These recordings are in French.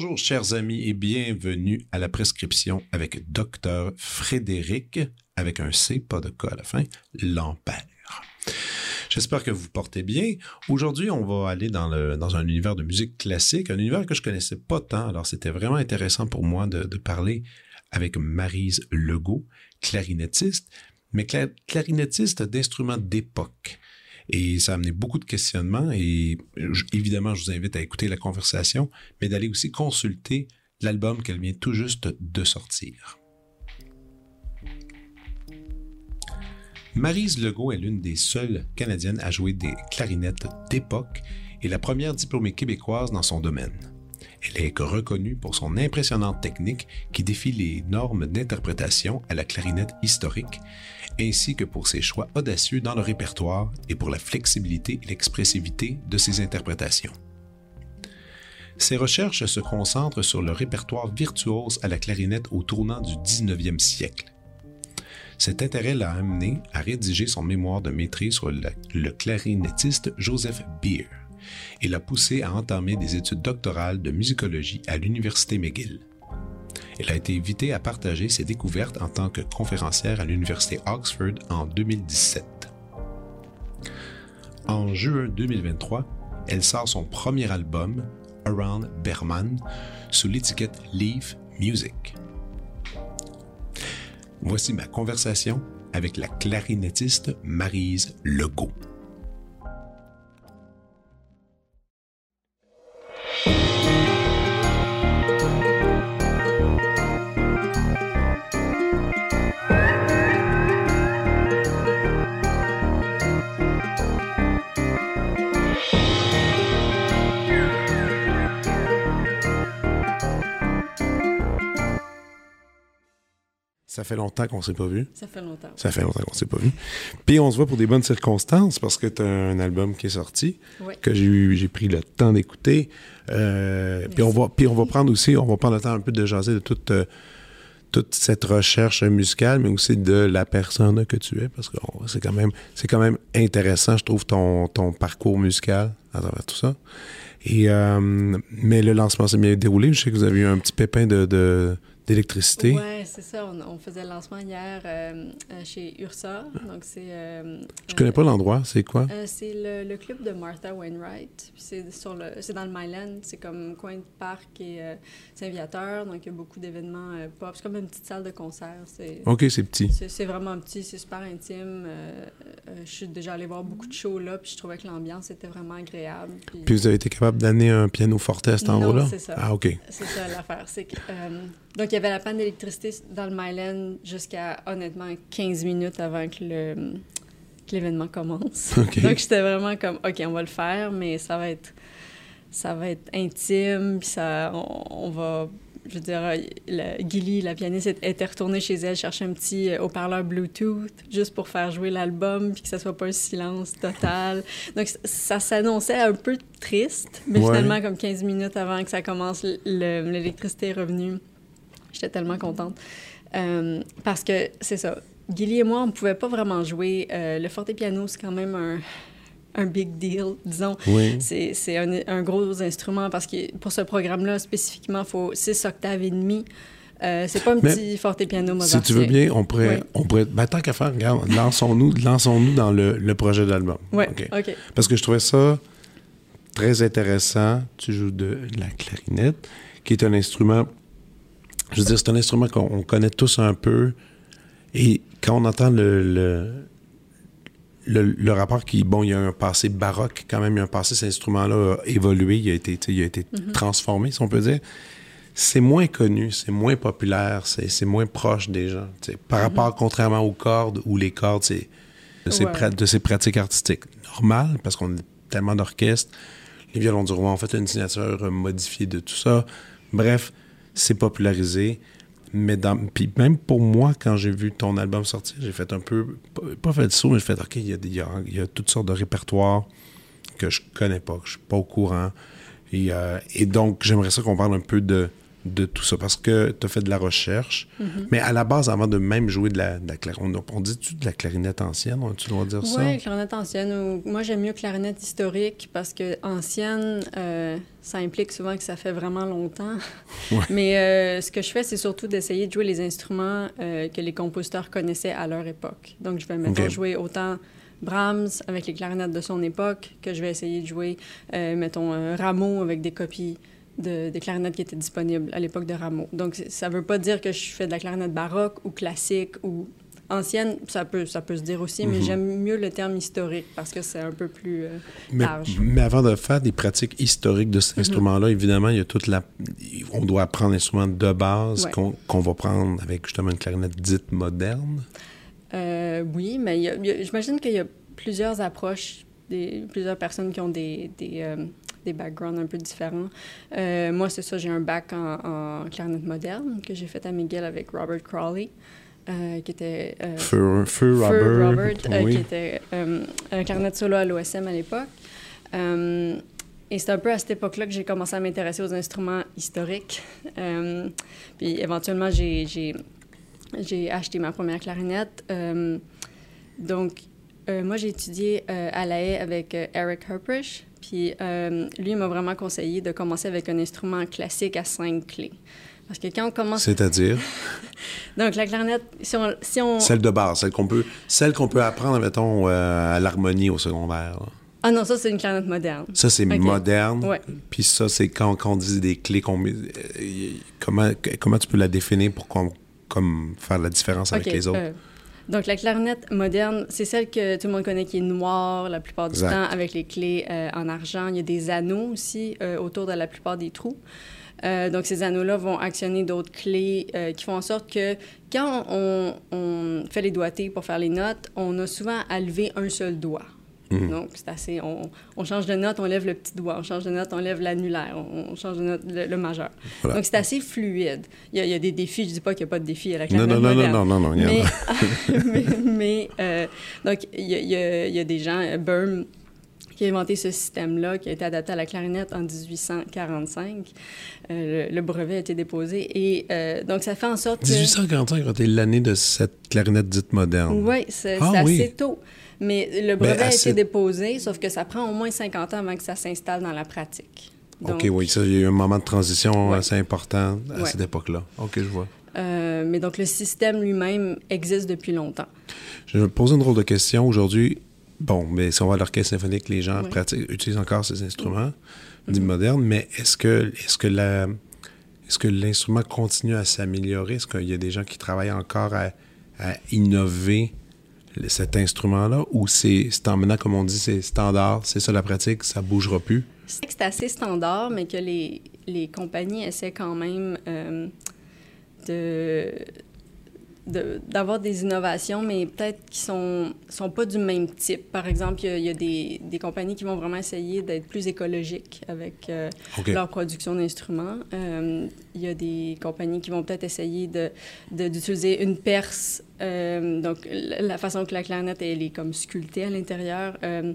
Bonjour, chers amis, et bienvenue à la prescription avec Docteur Frédéric, avec un C, pas de K à la fin, Lampère. J'espère que vous portez bien. Aujourd'hui, on va aller dans, un univers de musique classique, un univers que je connaissais pas tant. Alors, c'était vraiment intéressant pour moi de, parler avec Marise Legault, clarinettiste, mais cla- clarinettiste d'instruments d'époque. Et ça a amené beaucoup de questionnements et évidemment, je vous invite à écouter la conversation, mais d'aller aussi consulter l'album qu'elle vient tout juste de sortir. Marise Legault est l'une des seules Canadiennes à jouer des clarinettes d'époque et la première diplômée québécoise dans son domaine. Elle est reconnue pour son impressionnante technique qui défie les normes d'interprétation à la clarinette historique, ainsi que pour ses choix audacieux dans le répertoire et pour la flexibilité et l'expressivité de ses interprétations. Ses recherches se concentrent sur le répertoire virtuose à la clarinette au tournant du 19e siècle. Cet intérêt l'a amené à rédiger son mémoire de maîtrise sur le, clarinettiste Joseph Beer et l'a poussé à entamer des études doctorales de musicologie à l'Université McGill. Elle a été invitée à partager ses découvertes en tant que conférencière à l'Université Oxford en 2017. En juin 2023, elle sort son premier album, Around Berman, sous l'étiquette Leaf Music. Voici ma conversation avec la clarinettiste Marise Legault. Fait longtemps qu'on s'est pas vu. Ça fait longtemps. Ça fait longtemps qu'on s'est pas vu. Puis on se voit pour des bonnes circonstances parce que tu as un album qui est sorti Oui. que j'ai pris le temps d'écouter. Euh, puis on va puis on va prendre aussi on va prendre le temps un peu de jaser de toute euh, toute cette recherche musicale mais aussi de la personne que tu es parce que c'est quand même c'est quand même intéressant je trouve ton ton parcours musical à travers tout ça. Et euh, mais le lancement s'est bien déroulé, je sais que vous avez eu un petit pépin de de- d'électricité. Ouais, c'est ça. On, on faisait le lancement hier euh, euh, chez Ursa. Donc, c'est. euh, Je connais pas l'endroit, c'est quoi? C'est le, le club de Martha Wainwright. C'est sur le, c'est dans le Myland. C'est comme coin de parc et Saint-Viateur. Donc, il y a beaucoup d'événements pop. C'est comme une petite salle de concert. C'est, OK, c'est petit. c'est, vraiment petit. C'est super intime. Je suis déjà allée voir beaucoup de shows là. Puis je trouvais que l'ambiance était vraiment agréable. Puis, Puis vous avez été capable d'amener un piano forte à cet endroit-là? c'est ça. Ah, OK. C'est ça l'affaire. C'est que, euh, donc, il y avait la panne d'électricité dans le Myland jusqu'à, honnêtement, 15 minutes avant que le que l'événement commence. Donc, j'étais vraiment comme, OK, on va le faire, mais ça va être, ça va être intime, puis ça, on, on va... Je veux dire, la, Gilly, la pianiste, était retournée chez elle chercher un petit euh, haut-parleur Bluetooth juste pour faire jouer l'album, puis que ça soit pas un silence total. Donc, ça s'annonçait un peu triste, mais Ouais. finalement, comme 15 minutes avant que ça commence, le- l'électricité est revenue. J'étais tellement contente. Euh, parce que, c'est ça, Gilly et moi, on ne pouvait pas vraiment jouer. Euh, le forte-piano, c'est quand même un, un big deal, disons. Oui. C'est c'est un, un gros instrument parce que pour ce programme-là, spécifiquement, il faut 6 octaves et demi. Euh, c'est pas un Mais petit forte-piano Si mozartien. tu veux bien, on pourrait... Oui. On pourrait ben, tant qu'à faire, regarde, lançons-nous lançons dans le, le projet d'album. Oui. OK. Parce que je trouvais ça très intéressant. Tu joues de la clarinette, qui est un instrument... Je veux dire, c'est un instrument qu'on on connaît tous un peu. Et quand on entend le... le le, le rapport qui, bon, il y a un passé baroque, quand même, il y a un passé, cet instrument-là a évolué, il a été, il a été transformé, si on peut dire. C'est moins connu, c'est moins populaire, c'est moins proche des gens. Par rapport, contrairement aux cordes, où les cordes, c'est de, ces Ouais. pra- de ces pratiques artistiques normales, parce qu'on a tellement d'orchestres. Les violons du roi ont fait une signature modifiée de tout ça. Bref, c'est popularisé. Mais dans, puis même pour moi, quand j'ai vu ton album sortir, j'ai fait un peu, pas, fait le saut, mais j'ai fait, OK, il y, a, y a toutes sortes de répertoires que je connais pas, que je suis pas au courant. Et, euh, et donc, j'aimerais ça qu'on parle un peu de, de tout ça? Parce que tu as fait de la recherche, Mm-hmm. mais à la base, avant de même jouer de la, de la clarinette, on, on dit-tu de la clarinette ancienne? Tu dois dire ça? Oui, clarinette ancienne. ou- Moi, j'aime mieux clarinette historique parce que ancienne, euh, ça implique souvent que ça fait vraiment longtemps. Ouais. Mais euh, ce que je fais, c'est surtout d'essayer de jouer les instruments euh, que les compositeurs connaissaient à leur époque. Donc, je vais Ok. jouer autant Brahms avec les clarinettes de son époque que je vais essayer de jouer, mettons, Rameau avec des copies de, des clarinettes qui étaient disponibles à l'époque de Rameau. Donc, ça veut pas dire que je fais de la clarinette baroque ou classique ou ancienne, ça peut, ça peut se dire aussi, mais Mhm. j'aime mieux le terme historique parce que c'est un peu plus euh, Mais, large. mais avant de faire des pratiques historiques de cet Mhm. instrument-là, évidemment, il y a toute la. On doit apprendre l'instrument de base Ouais. qu'on va prendre avec justement une clarinette dite moderne. Euh, oui, mais j'imagine qu'il y a plusieurs approches, des, plusieurs personnes qui ont des, des, euh, des backgrounds un peu différents. Euh, moi, c'est ça, j'ai un bac en, en clarinette moderne que j'ai fait à McGill avec Robert Crowley, euh, qui était... euh, Feu, feu Feu Robert. Oui. qui était un clarinette solo à l'OSM à l'époque. Et c'est un peu à cette époque-là que j'ai commencé à m'intéresser aux instruments historiques. Euh, puis éventuellement, j'ai, acheté ma première clarinette. Euh, donc, euh, moi, j'ai étudié à La Haye avec Eric Herprish. Puis euh, lui, il m'a vraiment conseillé de commencer avec un instrument classique à cinq clés. Parce que quand on commence... C'est-à-dire? Donc, la clarinette, si on... Si on... celle de base, celle qu'on peut, celle qu'on peut apprendre, mettons, euh, à l'harmonie au secondaire. là. Ah non, ça, c'est une clarinette moderne. Ça, c'est moderne. Ouais. Puis ça, c'est quand, quand on dit des clés, qu'on met- euh, comment, comment tu peux la définir pour qu'on, comme faire la différence avec les autres? Donc, la clarinette moderne, c'est celle que tout le monde connaît qui est noire la plupart du Exact. temps, avec les clés euh, en argent. Il y a des anneaux aussi euh, autour de la plupart des trous. Euh, donc, ces anneaux-là vont actionner d'autres clés euh, qui font en sorte que quand on, on fait les doigtés pour faire les notes, on a souvent à lever un seul doigt. Mhm. Donc, c'est assez. On, on change de note, on lève le petit doigt. On change de note, on lève l'annulaire. On, on change de note, le, le majeur. Voilà. Donc, c'est assez fluide. Il y, a, il y a des défis. Je dis pas qu'il n'y a pas de défis à la Non, clarinette non, non, non, non, non, non, il y en Mais, a. mais, mais, euh, donc, il y, a- il y a- il y a des gens, euh, Böhm, qui a inventé ce système-là, qui a été adapté à la clarinette en 1845. Euh, le, le brevet a été déposé. Et euh, donc, ça fait en sorte que... 1845 a été l'année de cette clarinette dite moderne. Oui, c'est Ah oui. assez tôt. Mais le brevet a été déposé, sauf que ça prend au moins 50 ans avant que ça s'installe dans la pratique. Donc, OK, oui, ça, il y a eu un moment de transition Ouais. assez important à Ouais. cette époque-là. OK, je vois. euh, mais donc, le système lui-même existe depuis longtemps. Je me poser une drôle de question aujourd'hui. Bon, mais si on va à l'orchestre symphonique, les gens pratiquent, utilisent encore ces instruments dits modernes, mais est-ce que, est-ce que la, est-ce que l'instrument continue à s'améliorer? Est-ce qu'il y a des gens qui travaillent encore à, à innover cet instrument-là ou c'est, c'est en maintenant, comme on dit, c'est standard, c'est ça la pratique, ça bougera plus? C'est que c'est assez standard, mais que les, les compagnies essaient quand même euh, de de- d'avoir des innovations, mais peut-être qui sont sont pas du même type. Par exemple, il y a, il y a des, des compagnies qui vont vraiment essayer d'être plus écologiques avec euh, leur production d'instruments. Euh, il y a des compagnies qui vont peut-être essayer de, de- d'utiliser une perce, euh, donc la, façon que la clarinette elle est comme sculptée à l'intérieur, euh,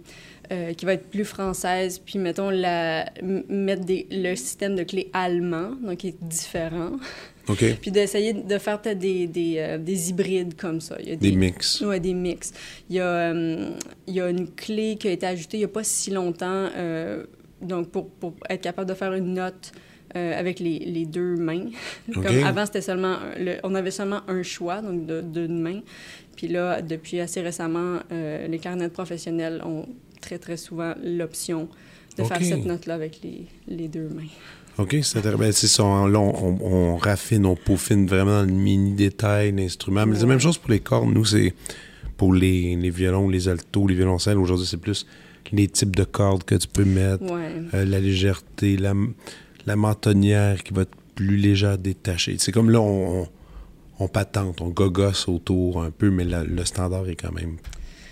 qui va être plus française, puis mettons la, mettre des, le système de clés allemand, donc qui est différent, OK. puis d'essayer de faire peut-être des, des, euh, des hybrides comme ça. Il y a Des mix. Ouais, des mix. Il y, a, euh, il y a une clé qui a été ajoutée il n'y a pas si longtemps, euh, donc pour, pour être capable de faire une note avec les, les deux mains. Comme avant, c'était seulement le- on avait seulement un choix, donc de- d'une main. Puis là, depuis assez récemment, les clarinettes professionnelles ont très, très souvent l'option de faire cette note-là avec les, les deux mains. OK, c'est intéressant. Ben, ça. Là, on, on- on raffine, on peaufine vraiment dans le mini-détail l'instrument. Mais c'est la même chose pour les cordes. Nous, c'est pour les, les violons, les altos, les violoncelles. Aujourd'hui, c'est plus les types de cordes que tu peux mettre, Ouais. euh, la légèreté, la, la mentonnière qui va être plus légère, détachée. C'est comme là, on patente, on gogosse autour un peu, mais la- le standard est quand même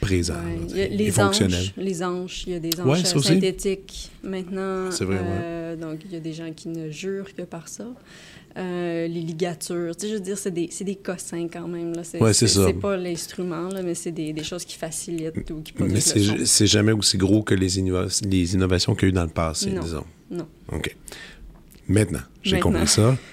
présent. Ouais. là, les fonctionnel. anches, les anches, il y a des Ouais, aussi. synthétiques maintenant. C'est vrai, ouais. Euh, Donc, il y a des gens qui ne jurent que par ça. Euh, les ligatures, tu sais, je veux dire, c'est des, c'est des cossins quand même. Là. C'est ça. C'est pas l'instrument, mais c'est des, des choses qui facilitent ou qui Mais c'est jamais aussi gros que les, innova- les innovations qu'il y a eu dans le passé, Non. disons. Non. OK. Maintenant, j'ai compris ça.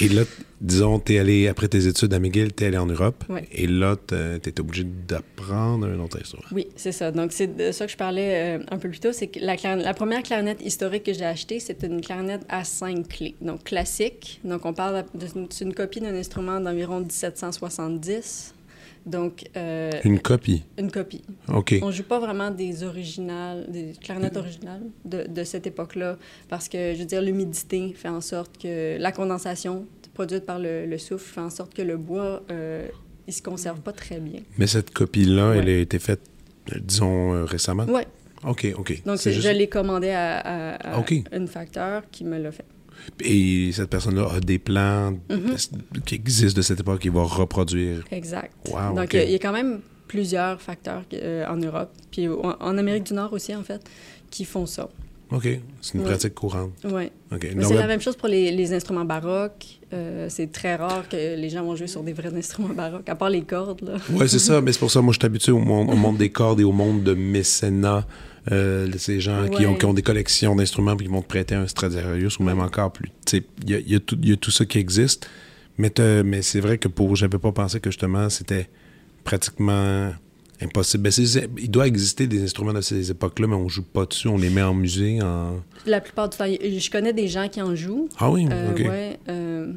Et là, disons, tu es allé, après tes études à McGill, tu es allé en Europe. Ouais. Et là, tu étais obligé d'apprendre un autre instrument. Oui, c'est ça. Donc, c'est de ça que je parlais euh, un peu plus tôt. C'est que la, la première clarinette historique que j'ai achetée, c'est une clarinette à cinq clés. Donc, classique. Donc, on parle de- c'est une copie d'un instrument d'environ 1770. Donc, euh, Une copie. une copie. OK. On joue pas vraiment des originales, des clarinettes originales de, de cette époque-là, parce que, je veux dire, l'humidité fait en sorte que la condensation produite par le, le souffle fait en sorte que le bois, euh, il se conserve pas très bien. Mais cette copie-là, Ouais. elle a été faite, disons, euh, récemment? Ouais. OK, OK. Donc, je l'ai commandé à, à- à OK. une facteur qui me l'a fait. Et cette personne-là a des plans Mm-hmm. qui existent de cette époque qu'il va reproduire. Exact. Wow, Donc, il y a- quand même plusieurs facteurs euh, en Europe, puis en Amérique du Nord aussi, en fait, qui font ça. OK. C'est une Ouais. pratique courante. Ouais. OK. Mais c'est la même chose pour les, les instruments baroques. Euh, c'est très rare que les gens vont jouer sur des vrais instruments baroques, à part les cordes. Ouais, c'est ça. Mais c'est pour ça, moi, je suis habitué au monde, au monde des cordes et au monde de mécénat. Euh, ces gens qui, ont, qui ont des collections d'instruments puis qui vont te prêter un Stradivarius ou même encore plus. Il y a, y a tout- il y a tout ça qui existe. Mais, c'est vrai que pour. J'avais pas pensé que justement, c'était pratiquement impossible. Ben, il doit exister des instruments de ces époques-là, mais on joue pas dessus. On les met en musée. En... La plupart du temps, je connais des gens qui en jouent. Ah oui, Euh, ouais, euh,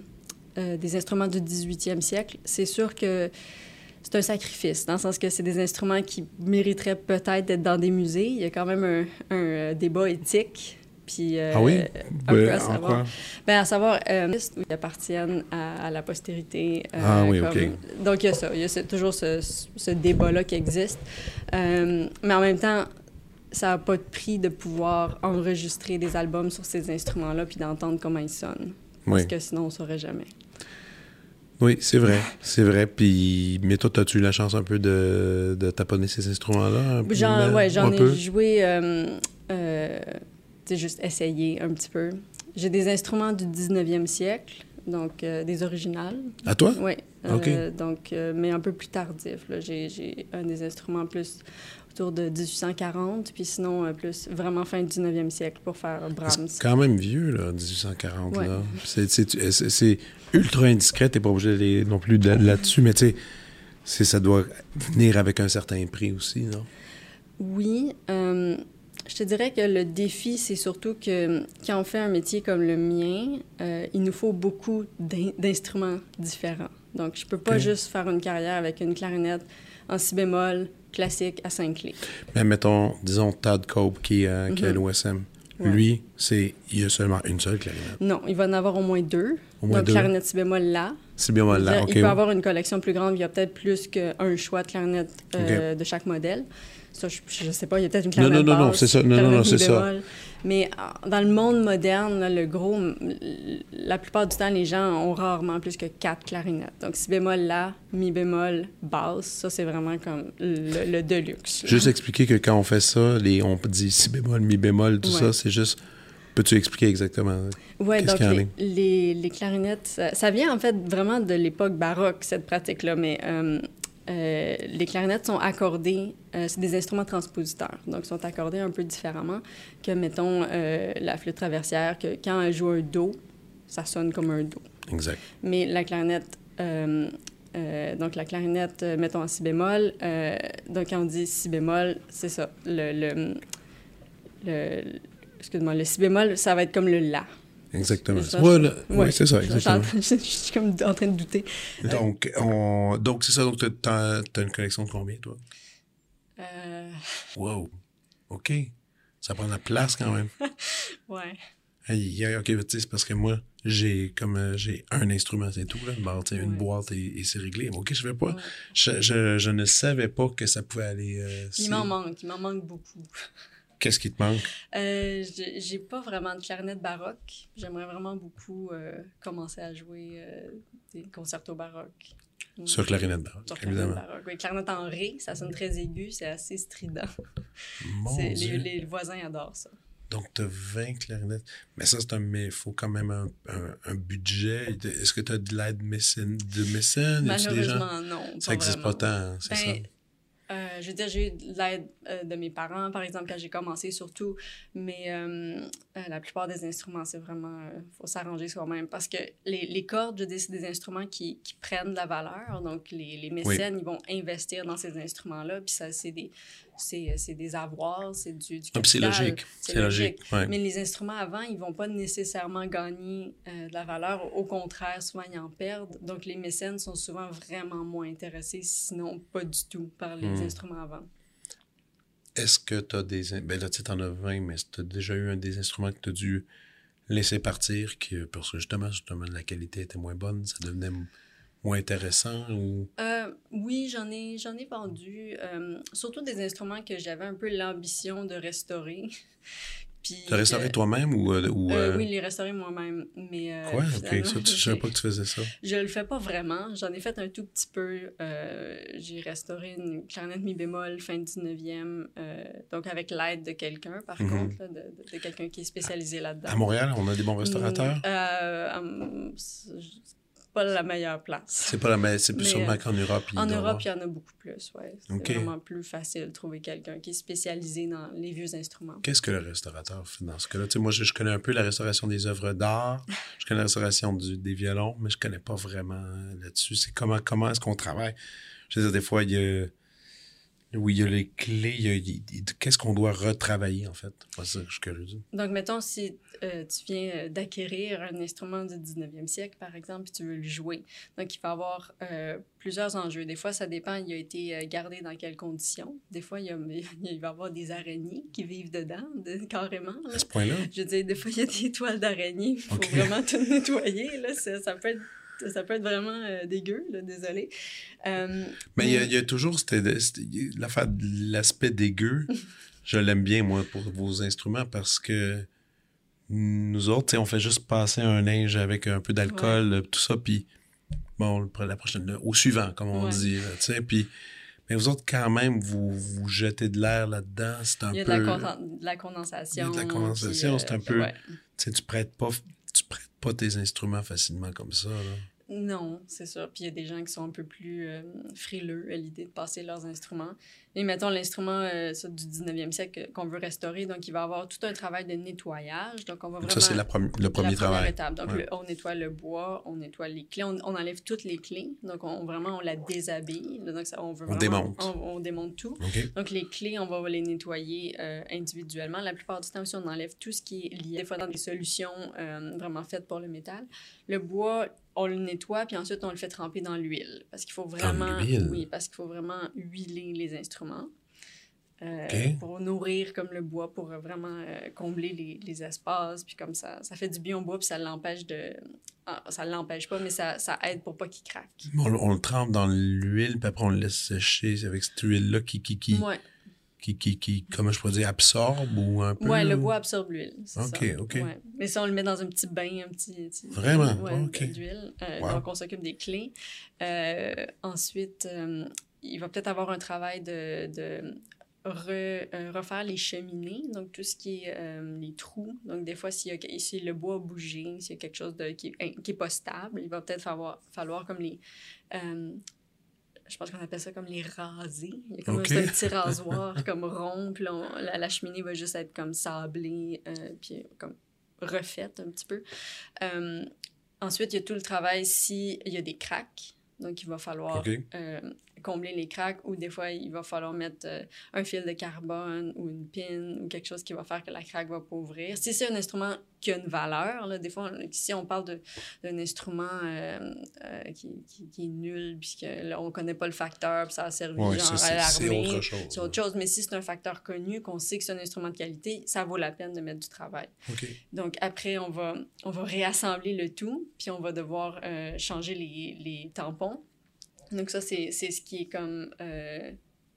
euh, des instruments du 18e siècle. C'est sûr que c'est un sacrifice, dans le sens que c'est des instruments qui mériteraient peut-être d'être dans des musées. Il y a quand même un, un, euh, débat éthique. Puis, euh, Ah oui? un peu Ben, à savoir. Ben, à savoir, euh, ils appartiennent à, à la postérité. euh, Ah oui, comme- OK. Donc, il y a ça. Il y a ce- toujours ce, ce débat-là qui existe. Mais en même temps, ça n'a pas de prix de pouvoir enregistrer des albums sur ces instruments-là puis d'entendre comment ils sonnent. Oui. Parce que sinon, on ne saurait jamais. Oui, c'est vrai. C'est vrai. Puis, mais toi, as-tu eu la chance un peu de, de taponner ces instruments-là? J'en, ouais, j'en peu? ai joué, euh, euh, tu sais, juste essayé un petit peu. J'ai des instruments du 19e siècle, donc euh, des originales. À toi? Oui. OK. donc, euh, mais un peu plus tardif. j'ai un des instruments plus autour de 1840, puis sinon euh, plus vraiment fin du 19e siècle pour faire Brahms. C'est quand même vieux, là, 1840. Ouais. là. C'est, ultra indiscret, t'es pas obligé d'aller non plus de- là-dessus, mais tu sais, ça doit venir avec un certain prix aussi, non? Oui. euh, je te dirais que le défi, c'est surtout que quand on fait un métier comme le mien, euh, il nous faut beaucoup d'in- d'instruments différents. Donc, je peux pas juste faire une carrière avec une clarinette en si bémol classique à cinq clés. Mais mettons, disons Todd Cope qui, euh, qui est à Mhm. l'OSM. Ouais. Lui, c'est il y a seulement une seule clarinette. Non, il va en avoir au moins deux. Au moins Donc, deux. clarinette si bémol là. Là, Il- ok. il peut ouais. avoir une collection plus grande, il y a peut-être plus qu'un choix de clarinette euh, de chaque modèle. Ça, je, ne sais pas, il y a peut-être une clarinette non, non, non, basse, c'est ça. Non, non, non, c'est ça. bémol. Mais euh, dans le monde moderne, là, le gros, la plupart du temps, les gens ont rarement plus que quatre clarinettes. Donc, si bémol là, mi bémol basse, ça, c'est vraiment comme le, le deluxe. là. Juste expliquer que quand on fait ça, les, on dit si bémol, mi bémol, tout Ouais. ça, c'est juste. Peux-tu expliquer exactement? Oui, Qu'est-ce donc qu'il y en les, les, les clarinettes, ça, ça vient en fait vraiment de l'époque baroque, cette pratique-là, mais euh, euh, les clarinettes sont accordées, euh, c'est des instruments transpositeurs, donc sont accordés un peu différemment que, mettons, euh, la flûte traversière, que quand elle joue un Do, ça sonne comme un Do. Exact. Mais la clarinette, euh, euh, donc la clarinette, euh, mettons en si bémol, euh, donc quand on dit si bémol, c'est ça, le, le, le- excuse-moi, le si bémol, ça va être comme le la. Exactement. Ouais, c'est ça, Je- exactement. Je, je suis comme en train de douter. Donc, on... donc c'est ça. Donc, t'as, t'as une collection de combien, toi? Euh, Wow. OK. Ça prend de la place quand même. ouais. Aïe, OK, tu c'est parce que moi, j'ai comme euh, j'ai un instrument, c'est tout. Là. Bon, tu une boîte et, et c'est réglé. OK, je pas. Ouais. Je, je, je ne savais pas que ça pouvait aller. euh, Il m'en manque, il m'en manque beaucoup. Qu'est-ce qui te manque? Euh, j'ai pas vraiment de clarinette baroque. J'aimerais vraiment beaucoup euh, commencer à jouer euh, des concertos baroques. Sur clarinette baroque, Sur clarinette évidemment. baroque. Oui, clarinette en ré, ça sonne très aigu, c'est assez strident. Mon Dieu. les, les voisins adorent ça. Donc, tu as 20 clarinettes. Mais ça, c'est un. Mais il faut quand même un, un, un budget. Est-ce que tu as de l'aide mécène, de mécène? Des gens? Malheureusement, non. Ça n'existe pas tant, c'est Ben, ça? Euh, je veux dire, j'ai eu de l'aide euh, de mes parents, par exemple, quand j'ai commencé, surtout. Mais euh, la plupart des instruments, c'est vraiment... Il faut s'arranger soi-même. Parce que les, les cordes, je dire, c'est des instruments qui, qui prennent de la valeur. Donc, les, les mécènes, ils vont investir dans ces instruments-là. Puis ça, c'est des, c'est, c'est des avoirs, c'est du, du Ah, c'est capital. logique. C'est logique. ouais. Mais les instruments avant, ils vont pas nécessairement gagner de la valeur. Au contraire, souvent, ils en perdent. Donc, les mécènes sont souvent vraiment moins intéressés, sinon pas du tout, par les Hmm. Instruments avant. Est-ce que tu as des. Ben là, tu t'en as 20, mais tu as déjà eu un des instruments que tu as dû laisser partir, qui, parce que justement, justement, la qualité était moins bonne, ça devenait moins intéressant ou? Euh, oui, j'en ai, j'en ai vendu, euh, surtout des instruments que j'avais un peu l'ambition de restaurer. Puis, Tu as restauré euh, toi-même ou. euh, ou euh, euh, oui, les restaurer moi-même. Mais, euh, Quoi? Ok, finalement, ça, tu, je savais pas que tu faisais ça? Je le fais pas vraiment. J'en ai fait un tout petit peu. J'ai restauré une clarinette mi bémol fin 19e, euh, donc avec l'aide de quelqu'un, par Mhm. contre, là, de, de- de quelqu'un qui est spécialisé là-dedans. À Montréal, on a des bons restaurateurs? C'est pas la meilleure place. C'est pas la mais c'est plus sûrement euh, qu'en Europe. En Europe, il y en a beaucoup plus, ouais. C'est vraiment plus facile de trouver quelqu'un qui est spécialisé dans les vieux instruments. Qu'est-ce que le restaurateur fait dans ce cas-là? Tu sais, moi, je, je connais un peu la restauration des œuvres d'art, je connais la restauration du- des violons, mais je connais pas vraiment là-dessus. C'est comment, comment est-ce qu'on travaille? Je veux dire, des fois, il y a... Oui, il y a les clés. Qu'est-ce qu'on doit retravailler, en fait? Moi, ça, je suis curieux. Donc, mettons, si euh, tu viens euh, d'acquérir un instrument du 19e siècle, par exemple, puis tu veux le jouer. Donc, il va y avoir euh, plusieurs enjeux. Des fois, ça dépend, il a été gardé dans quelles conditions. Des fois, il, y a, il va y avoir des araignées qui vivent dedans, de- carrément. là. À ce point-là? Je veux dire, des fois, il y a des toiles d'araignées. Il faut Ok. vraiment tout nettoyer. Là. Ça, ça peut être, ça peut être vraiment euh, dégueu, là, désolé. Euh, Mais il y a, il y a toujours l'aspect dégueu. je l'aime bien, moi, pour vos instruments parce que nous autres, on fait juste passer un linge avec un peu d'alcool, tout ça, puis bon, la prochaine, au suivant, comme on Ouais. dit, tu sais, puis mais vous autres, quand même, vous, vous jetez de l'air là-dedans, c'est un il y a peu... de la, conden- de la condensation. Il y a de la condensation, c'est un peu- ouais. Tu sais, tu prêtes pas... Tu prêtes pas tes instruments facilement comme ça, là. Non, c'est sûr. Puis il y a des gens qui sont un peu plus euh, frileux à l'idée de passer leurs instruments. Et mettons l'instrument euh, ça, du 19e siècle qu'on veut restaurer, donc il va avoir tout un travail de nettoyage. Donc on va vraiment... Ça, c'est la prom- le premier première travail. étape. Donc, Ouais. le- on nettoie le bois, on nettoie les clés, on, on enlève toutes les clés. Donc, on, vraiment, on la déshabille. Donc, ça, on veut On vraiment- démonte. On, on démonte tout. Donc, les clés, on va les nettoyer euh, individuellement. La plupart du temps aussi, on enlève tout ce qui est lié, des fois dans des solutions vraiment faites pour le métal. Le bois, on le nettoie, puis ensuite, on le fait tremper dans l'huile. Parce qu'il faut vraiment... Oui, parce qu'il faut vraiment huiler les instruments. euh, pour nourrir comme le bois, pour vraiment euh, combler les, les espaces, puis comme ça, ça fait du bien au bois, puis ça l'empêche de... Ah, ça l'empêche pas, mais ça, ça aide pour pas qu'il craque. On, le- on le trempe dans l'huile, puis après on le laisse sécher avec cette huile-là qui, qui, qui, Ouais. Qui, qui, qui, comment je pourrais dire, absorbe ou un peu? Ouais, le bois absorbe l'huile. Ok, ça. ok. Ouais. Mais ça, on le met dans un petit bain, un petit. petit- Vraiment? Ouais, Ok. d'huile. Euh, Wow. Donc, on s'occupe des clés. Euh, ensuite, euh, il va peut-être avoir un travail de. de re- euh, refaire les cheminées, donc tout ce qui est euh, les trous. Donc, des fois, s'il y a, si le bois a bougé, s'il y a quelque chose de, qui n'est qui est pas stable, il va peut-être falloir, falloir comme les. Je pense qu'on appelle ça comme les raser. Il y a comme Ok. c'est un petit rasoir comme rond, puis là, on- la, la cheminée va juste être comme sablée, euh, puis comme refaite un petit peu. Euh, ensuite, il y a tout le travail s'il y a des cracks. Donc, il va falloir euh, combler les cracks ou des fois, il va falloir mettre euh, un fil de carbone ou une pin ou quelque chose qui va faire que la craque va pas ouvrir. Si c'est un instrument qui a une valeur, là, des fois, on- si on parle d'un instrument euh, euh, qui, qui- qui est nul, puisque là, on connaît pas le facteur, puis ça a servi Ouais, genre à l'armée. C'est autre chose, mais si c'est un facteur connu, qu'on sait que c'est un instrument de qualité, ça vaut la peine de mettre du travail. Donc après, on va, on va réassembler le tout, puis on va devoir euh, changer les, les tampons. Donc ça, c'est c'est ce qui est comme,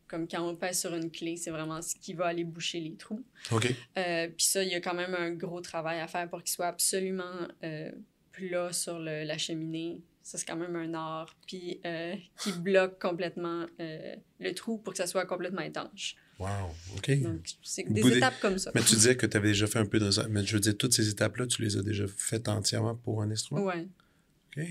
comme quand on pèse sur une clé, c'est vraiment ce qui va aller boucher les trous. OK. Euh, puis ça, il y a quand même un gros travail à faire pour qu'il soit absolument euh, plat sur le- la cheminée. Ça, c'est quand même un art. Puis euh, qui bloque complètement le trou pour que ça soit complètement étanche. Wow. OK. Donc, c'est des étapes comme ça. Mais tu disais que tu avais déjà fait un peu de ça. Mais je veux dire, toutes ces étapes-là, tu les as déjà faites entièrement pour un instrument? Ouais. OK.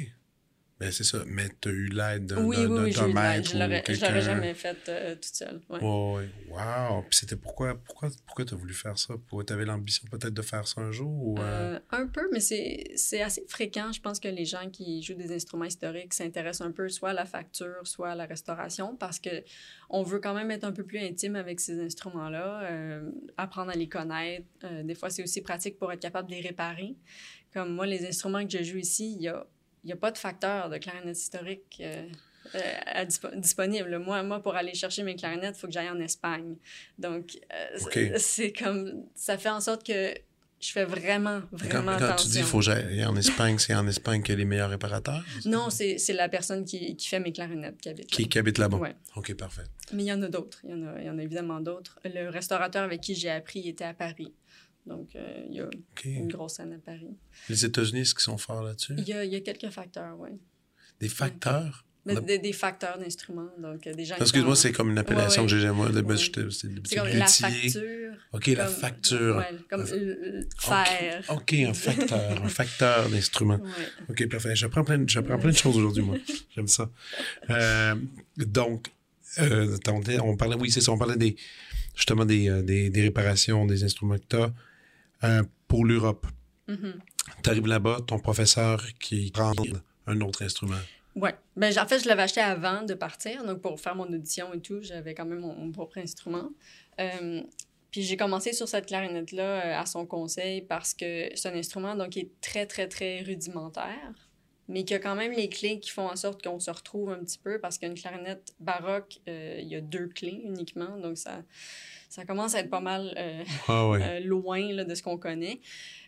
Ben, c'est ça. Mais tu as eu l'aide d'un Oui, oui, oui, d'un maître Je ou l'aurais je quelqu'un. l'aurais jamais fait euh, toute seule. ouais. Wow. Puis c'était pourquoi, pourquoi, pourquoi tu as voulu faire ça? Tu avais l'ambition peut-être de faire ça un jour? Ou, euh, Euh, un peu, mais c'est assez fréquent. Je pense que les gens qui jouent des instruments historiques s'intéressent un peu soit à la facture, soit à la restauration, parce que on veut quand même être un peu plus intime avec ces instruments-là, euh, apprendre à les connaître. Des fois, c'est aussi pratique pour être capable de les réparer. Comme moi, les instruments que je joue ici, il y a, il y a pas de facteur de clarinette historique. euh, euh, à disponible. Moi, moi, pour aller chercher mes clarinettes, il faut que j'aille en Espagne. Donc, euh, c'est- comme... Ça fait en sorte que je fais vraiment, quand, vraiment quand tu attention. dis qu'il faut que j'aille en Espagne, c'est en Espagne qu'il y a les meilleurs réparateurs? Non, c'est la personne qui, qui fait mes clarinettes qui habite là. Qui, qui habite là-bas? Ouais. OK, parfait. Mais il y en a d'autres. Il y, en a, il y en a évidemment d'autres. Le restaurateur avec qui j'ai appris était à Paris. Donc, euh, il y a une grosse scène à Paris. Les États-Unis, est-ce qu'ils sont forts là-dessus? Il y a, il y a quelques facteurs, oui. Des facteurs? A- Des, des facteurs d'instruments. Donc, euh, des gens Excuse-moi, c'est comme une appellation Ouais, que j'ai moi. Ouais. C'est comme la facture. OK, la facture. ouais, comme Ok. le- un facteur, un facteur d'instrument. OK, parfait. J'apprends plein, de- j'apprends plein de choses aujourd'hui, moi. J'aime ça. Euh, donc, euh, on, parlait, oui, c'est ça, on parlait des, justement des, des, des réparations des instruments que tu as pour l'Europe. Mhm. Tu arrives là-bas, ton professeur qui prend un autre instrument. Ouais. Ben, en fait, je l'avais acheté avant de partir. Donc, pour faire mon audition et tout, j'avais quand même mon, mon propre instrument. Euh, puis j'ai commencé sur cette clarinette-là euh, à son conseil parce que c'est un instrument donc, qui est très, très, très rudimentaire, mais qui a quand même les clés qui font en sorte qu'on se retrouve un petit peu parce qu'une clarinette baroque, euh, il y a deux clés uniquement. Donc, ça, ça commence à être pas mal euh, Ah ouais. euh, loin là, de ce qu'on connaît.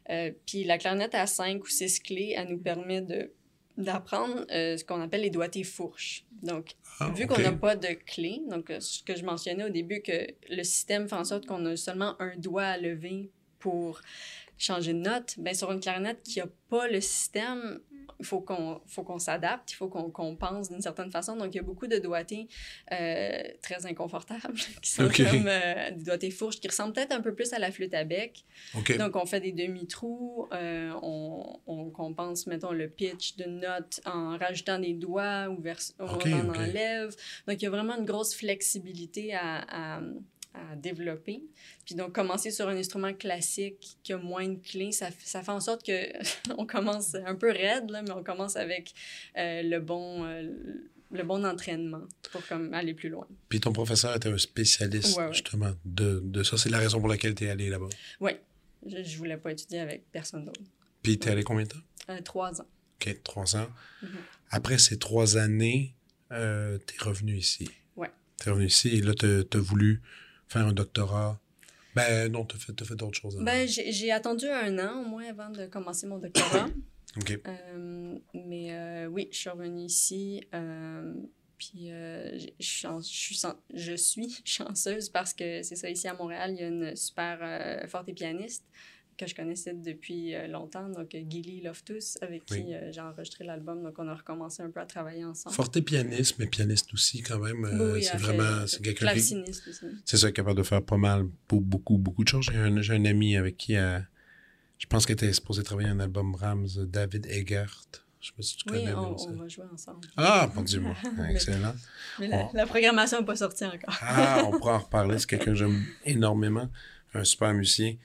Euh, puis la clarinette à 5 ou 6 clés, elle nous permet de d'apprendre ce qu'on appelle les doigtés fourches. Donc, Ah, vu qu'on n'a pas de clé, donc ce que je mentionnais au début, que le système fait en sorte qu'on a seulement un doigt à lever pour changer de note, ben sur une clarinette qui n'a pas le système, il faut qu'on faut qu'on s'adapte, il faut qu'on qu'on pense d'une certaine façon. Donc, il y a beaucoup de doigtés euh, très inconfortables qui sont comme euh, des doigtés fourches qui ressemblent peut-être un peu plus à la flûte à bec. Donc, on fait des demi-trous, euh, on, on compense, mettons, le pitch d'une note en rajoutant des doigts ou vers, on en enlève. Donc, il y a vraiment une grosse flexibilité à, à, à développer. Puis donc, commencer sur un instrument classique qui a moins de clés, ça, ça fait en sorte que on commence un peu raide, là, mais on commence avec euh, le, bon, euh, le bon entraînement pour comme, aller plus loin. Puis ton professeur était un spécialiste, Ouais, ouais. justement, de, de ça. C'est la raison pour laquelle tu es allé là-bas. Oui, je ne voulais pas étudier avec personne d'autre. Puis tu es allé combien de temps? Euh, trois ans. OK, trois ans. Mhm. Après ces trois années, euh, tu es revenu ici. Ouais. Tu es revenu ici et là, tu as voulu faire un doctorat. Ben non, tu as fait, d'autres choses. avant. Ben, j'ai attendu un an au moins avant de commencer mon doctorat. OK. Euh, mais euh, oui, je suis revenue ici. euh, puis je suis je suis chanceuse parce que c'est ça, ici à Montréal, il y a une super forte pianiste que je connaissais depuis euh, longtemps, donc euh, Gilly Loftus, avec Oui. qui euh, j'ai enregistré l'album. Donc on a recommencé un peu à travailler ensemble. Forte pianiste, mais pianiste aussi, quand même. euh, Oui, oui, c'est vraiment. C'est quelqu'un qui. C'est ça, capable de faire pas mal, pour beaucoup, beaucoup de choses. J'ai un, j'ai un ami avec qui. euh, je pense qu'il était supposé travailler un album Brahms, David Egert. Je sais pas si tu Oui, connais. on, ça- on va jouer ensemble. Ah, mon Dieu, moi. Excellent. Mais la, On- la programmation n'est pas sortie encore. Ah, on pourra en reparler. C'est quelqu'un que j'aime énormément. Un super musicien.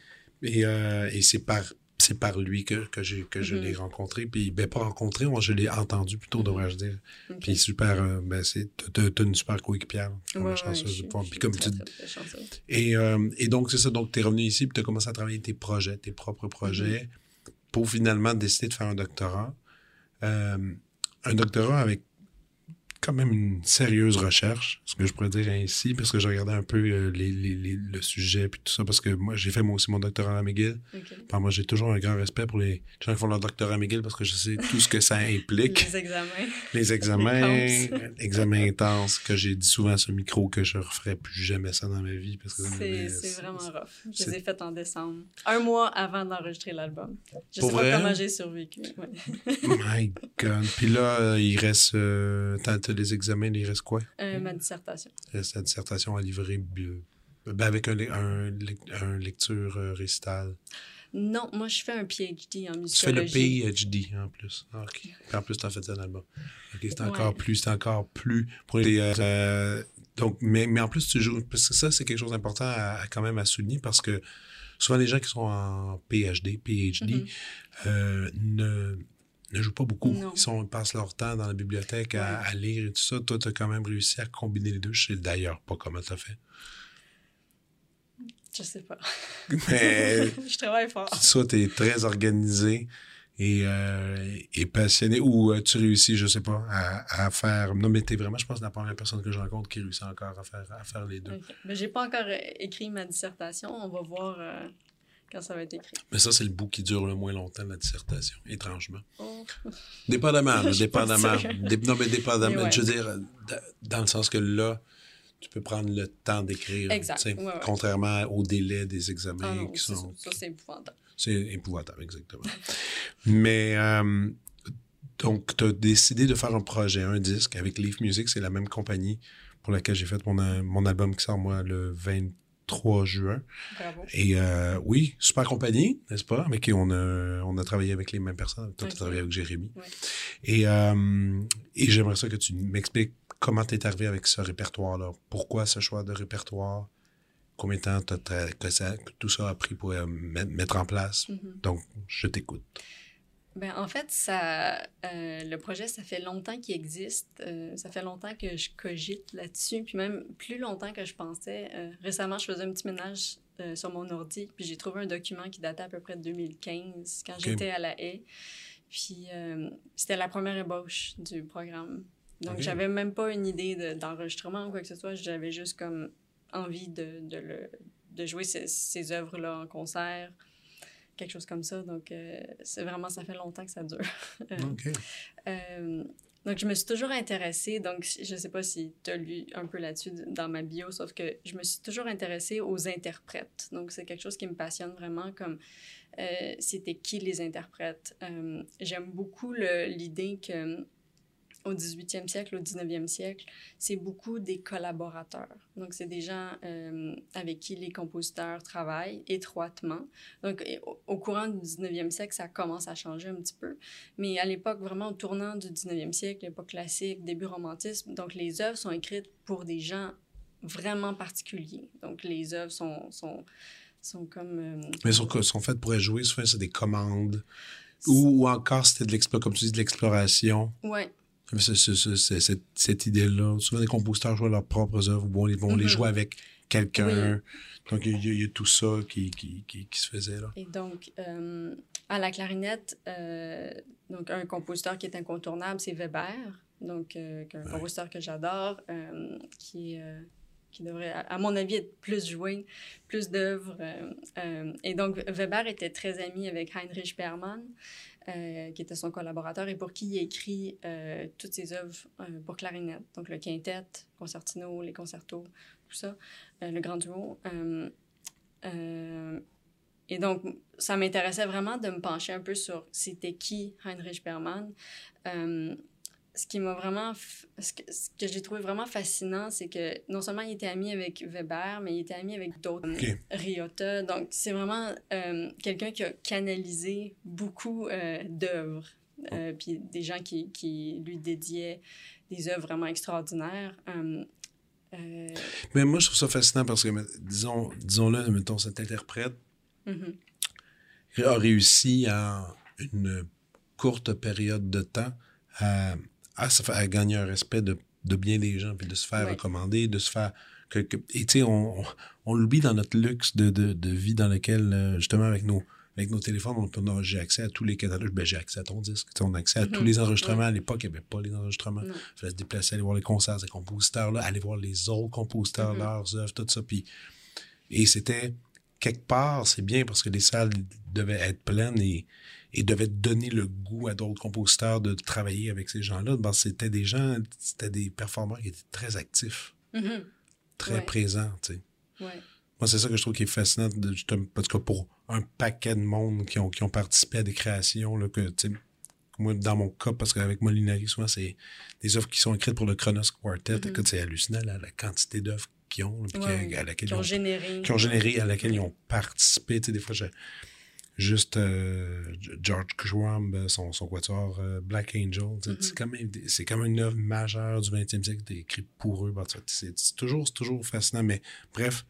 Et, euh, et c'est par, c'est par lui que, que, j'ai, que je Mhm. l'ai rencontré. Puis, ben, pas rencontré, moi, je l'ai entendu plutôt, devrais-je dire. Ok. Puis, super, euh, ben, c'est, t'as, t'as une super coéquipière. Vraiment Ouais, ouais, chanceuse je de pouvoir- Puis, comme très, tu très, et, euh, et donc, c'est ça. Donc, tu es revenu ici, puis tu as commencé à travailler tes projets, tes propres projets, pour finalement décider de faire un doctorat. Euh, un doctorat avec quand même une sérieuse recherche, ce que je pourrais dire ainsi, parce que je regardais un peu euh, les, les- les- le sujet, puis tout ça, parce que moi, j'ai fait moi aussi mon doctorat à McGill. Enfin, moi, j'ai toujours un grand respect pour les gens qui font leur doctorat à McGill, parce que je sais tout ce que ça implique. Les examens. Les examens, examens intenses, que j'ai dit souvent à ce micro que je referais plus jamais ça dans ma vie. Parce que C'est vraiment rough. Je les ai faites en décembre. Un mois avant d'enregistrer l'album. Je Pour sais vrai? pas comment j'ai survécu. ouais. My Puis là, euh, il reste. Euh, t'as, t'as les examens, il reste quoi? Euh, ma dissertation. Il reste la dissertation à livrer euh, ben, avec un, le- un, lec- un lecture euh, récital. Non, moi, je fais un PhD en Tu fais le musicologie. PhD en plus. Ah, OK. Puis en plus, tu as fait un album. OK, c'est Ouais. encore plus, c'est encore plus. Pour les, euh, donc, mais, mais en plus, tu joues. Parce que ça, c'est quelque chose d'important à, à quand même à souligner parce que souvent les gens qui sont en PhD, PhD, Mhm. euh, ne, ne jouent pas beaucoup. Non. Ils, sont, ils passent leur temps dans la bibliothèque à, lire et tout ça. Toi, tu as quand même réussi à combiner les deux. Je sais d'ailleurs pas comment tu as fait. Je sais pas. Mais je travaille fort. ça, tu es très organisé et, euh, et passionné. Ou euh, tu réussis, je sais pas, à, à faire. Non, mais tu es vraiment, je pense, la première personne que je rencontre qui réussit encore à faire, à faire les deux. Ok. Mais j'ai pas encore euh, écrit ma dissertation. On va voir euh, quand ça va être écrit. Mais ça, c'est le bout qui dure le moins longtemps, la dissertation, étrangement. Oh. Dépendamment, là, dépendamment. Dé- non, mais dépendamment. Mais ouais. Je veux dire, dans le sens que là, tu peux prendre le temps d'écrire. Exact, ouais, ouais. Contrairement au délai des examens Ah non, qui sont. ça, c'est épouvantable. C'est épouvantable, exactement. Mais euh, donc, tu as décidé de faire un projet, un disque avec Leaf Music. C'est la même compagnie pour laquelle j'ai fait mon, mon album qui sort, moi, le 23 juin. Bravo. Et euh, oui, super compagnie, n'est-ce pas? Avec qui on a, on a travaillé avec les mêmes personnes. Toi, tu as travaillé avec Jérémy. Ouais. Et, euh, et j'aimerais ça que tu m'expliques comment tu es arrivé avec ce répertoire-là. Pourquoi ce choix de répertoire? Combien de temps que, ça, que tout ça a pris pour euh, met- mettre en place? Mhm. Donc, je t'écoute. Ben, en fait, ça, euh, le projet, ça fait longtemps qu'il existe. Euh, ça fait longtemps que je cogite là-dessus. Puis même plus longtemps que je pensais. Euh, récemment, je faisais un petit ménage sur mon ordi. Puis j'ai trouvé un document qui datait à peu près de 2015, quand j'étais à la haie. Puis c'était la première ébauche du programme. Donc, Ok. j'avais même pas une idée de- d'enregistrement ou quoi que ce soit. J'avais juste comme envie de, de, le, de jouer ces, ces œuvres-là en concert, quelque chose comme ça. Donc, euh, c'est vraiment, ça fait longtemps que ça dure. Euh, euh, donc, je me suis toujours intéressée, donc je ne sais pas si tu as lu un peu là-dessus dans ma bio, sauf que je me suis toujours intéressée aux interprètes. Donc, c'est quelque chose qui me passionne vraiment, comme c'était qui les interprètes? J'aime beaucoup l'idée que au 18e siècle, au 19e siècle, c'est beaucoup des collaborateurs. Donc, c'est des gens euh, avec qui les compositeurs travaillent étroitement. Donc, au, au courant du 19e siècle, ça commence à changer un petit peu. Mais à l'époque, vraiment au tournant du 19e siècle, l'époque classique, début romantisme, donc les œuvres sont écrites pour des gens vraiment particuliers. Donc, les œuvres sont, sont, sont comme... euh, Mais sont, sont faites pour jouées, souvent, c'est des commandes. Ou, ou encore, c'était de l'exploration, comme tu dis, de l'exploration. Ouais, C'est- Cette, cette idée-là. Souvent, les compositeurs jouent leurs propres œuvres, ou vont les Mhm. jouer avec quelqu'un. Donc, il y, a- il y a tout ça qui, qui, qui, qui se faisait là. Et donc, euh, à la clarinette, euh, donc un compositeur qui est incontournable, c'est Weber, donc euh, un Ouais. compositeur que j'adore, qui, qui devrait, à, mon avis, être plus joué, plus d'œuvres. et donc, Weber était très ami avec Heinrich Bergmann, euh, qui était son collaborateur et pour qui il écrit euh, toutes ses œuvres euh, pour clarinette. Donc, le quintet, concertino, les concertos, tout ça, le grand duo. Et donc, ça m'intéressait vraiment de me pencher un peu sur c'était qui Heinrich Bergmann. Ce qui m'a vraiment. Ce que, ce que j'ai trouvé vraiment fascinant, c'est que non seulement il était ami avec Weber, mais il était ami avec d'autres. Ok. euh, Riotta. Donc, c'est vraiment euh, quelqu'un qui a canalisé beaucoup euh, d'œuvres. Euh, puis des gens qui, qui lui dédiaient des œuvres vraiment extraordinaires. Mais moi, je trouve ça fascinant parce que, disons, disons-le, mettons, cet interprète mhm. a réussi en une courte période de temps à, à, se faire- gagner un respect de, de bien des gens, puis de se faire Ouais. recommander, de se faire... Que, que- et tu sais, on, on, on l'oublie dans notre luxe de, de, de vie dans lequel, euh, justement, avec nos, avec nos téléphones, on, peut- on- j'ai accès à tous les catalogues. Ben, j'ai accès à ton disque. On a accès à tous Mhm. les enregistrements. À l'époque, il n'y avait pas les enregistrements. Il fallait se déplacer, aller voir les concerts des compositeurs-là, aller voir les autres compositeurs, Mhm. leurs œuvres, tout ça. Puis, et c'était quelque part, c'est bien parce que les salles devaient être pleines et, et devaient donner le goût à d'autres compositeurs de travailler avec ces gens-là. C'était des gens, c'était des performeurs qui étaient très actifs, Mhm. très Ouais. présents, tu sais. Ouais. Moi, c'est ça que je trouve qui est fascinant, de, justement, parce que pour un paquet de monde qui ont, qui ont participé à des créations, là, que, moi, dans mon cas, parce qu'avec Molinari, souvent, c'est des œuvres qui sont écrites pour le Kronos Quartet. Mhm. Écoute, c'est hallucinant, la, la quantité d'œuvres qu'ils ont, là, puis Ouais, qui- à laquelle Qui ils ont ont généré. qui ont généré, à laquelle ils ont participé. Tu sais, des fois, je, juste euh, George Crumb, son, son quatuor euh, Black Angel. Mm-hmm. C'est quand même c'est comme une œuvre majeure du 20e siècle, écrit pour eux. C'est c'est toujours, toujours fascinant, mais bref,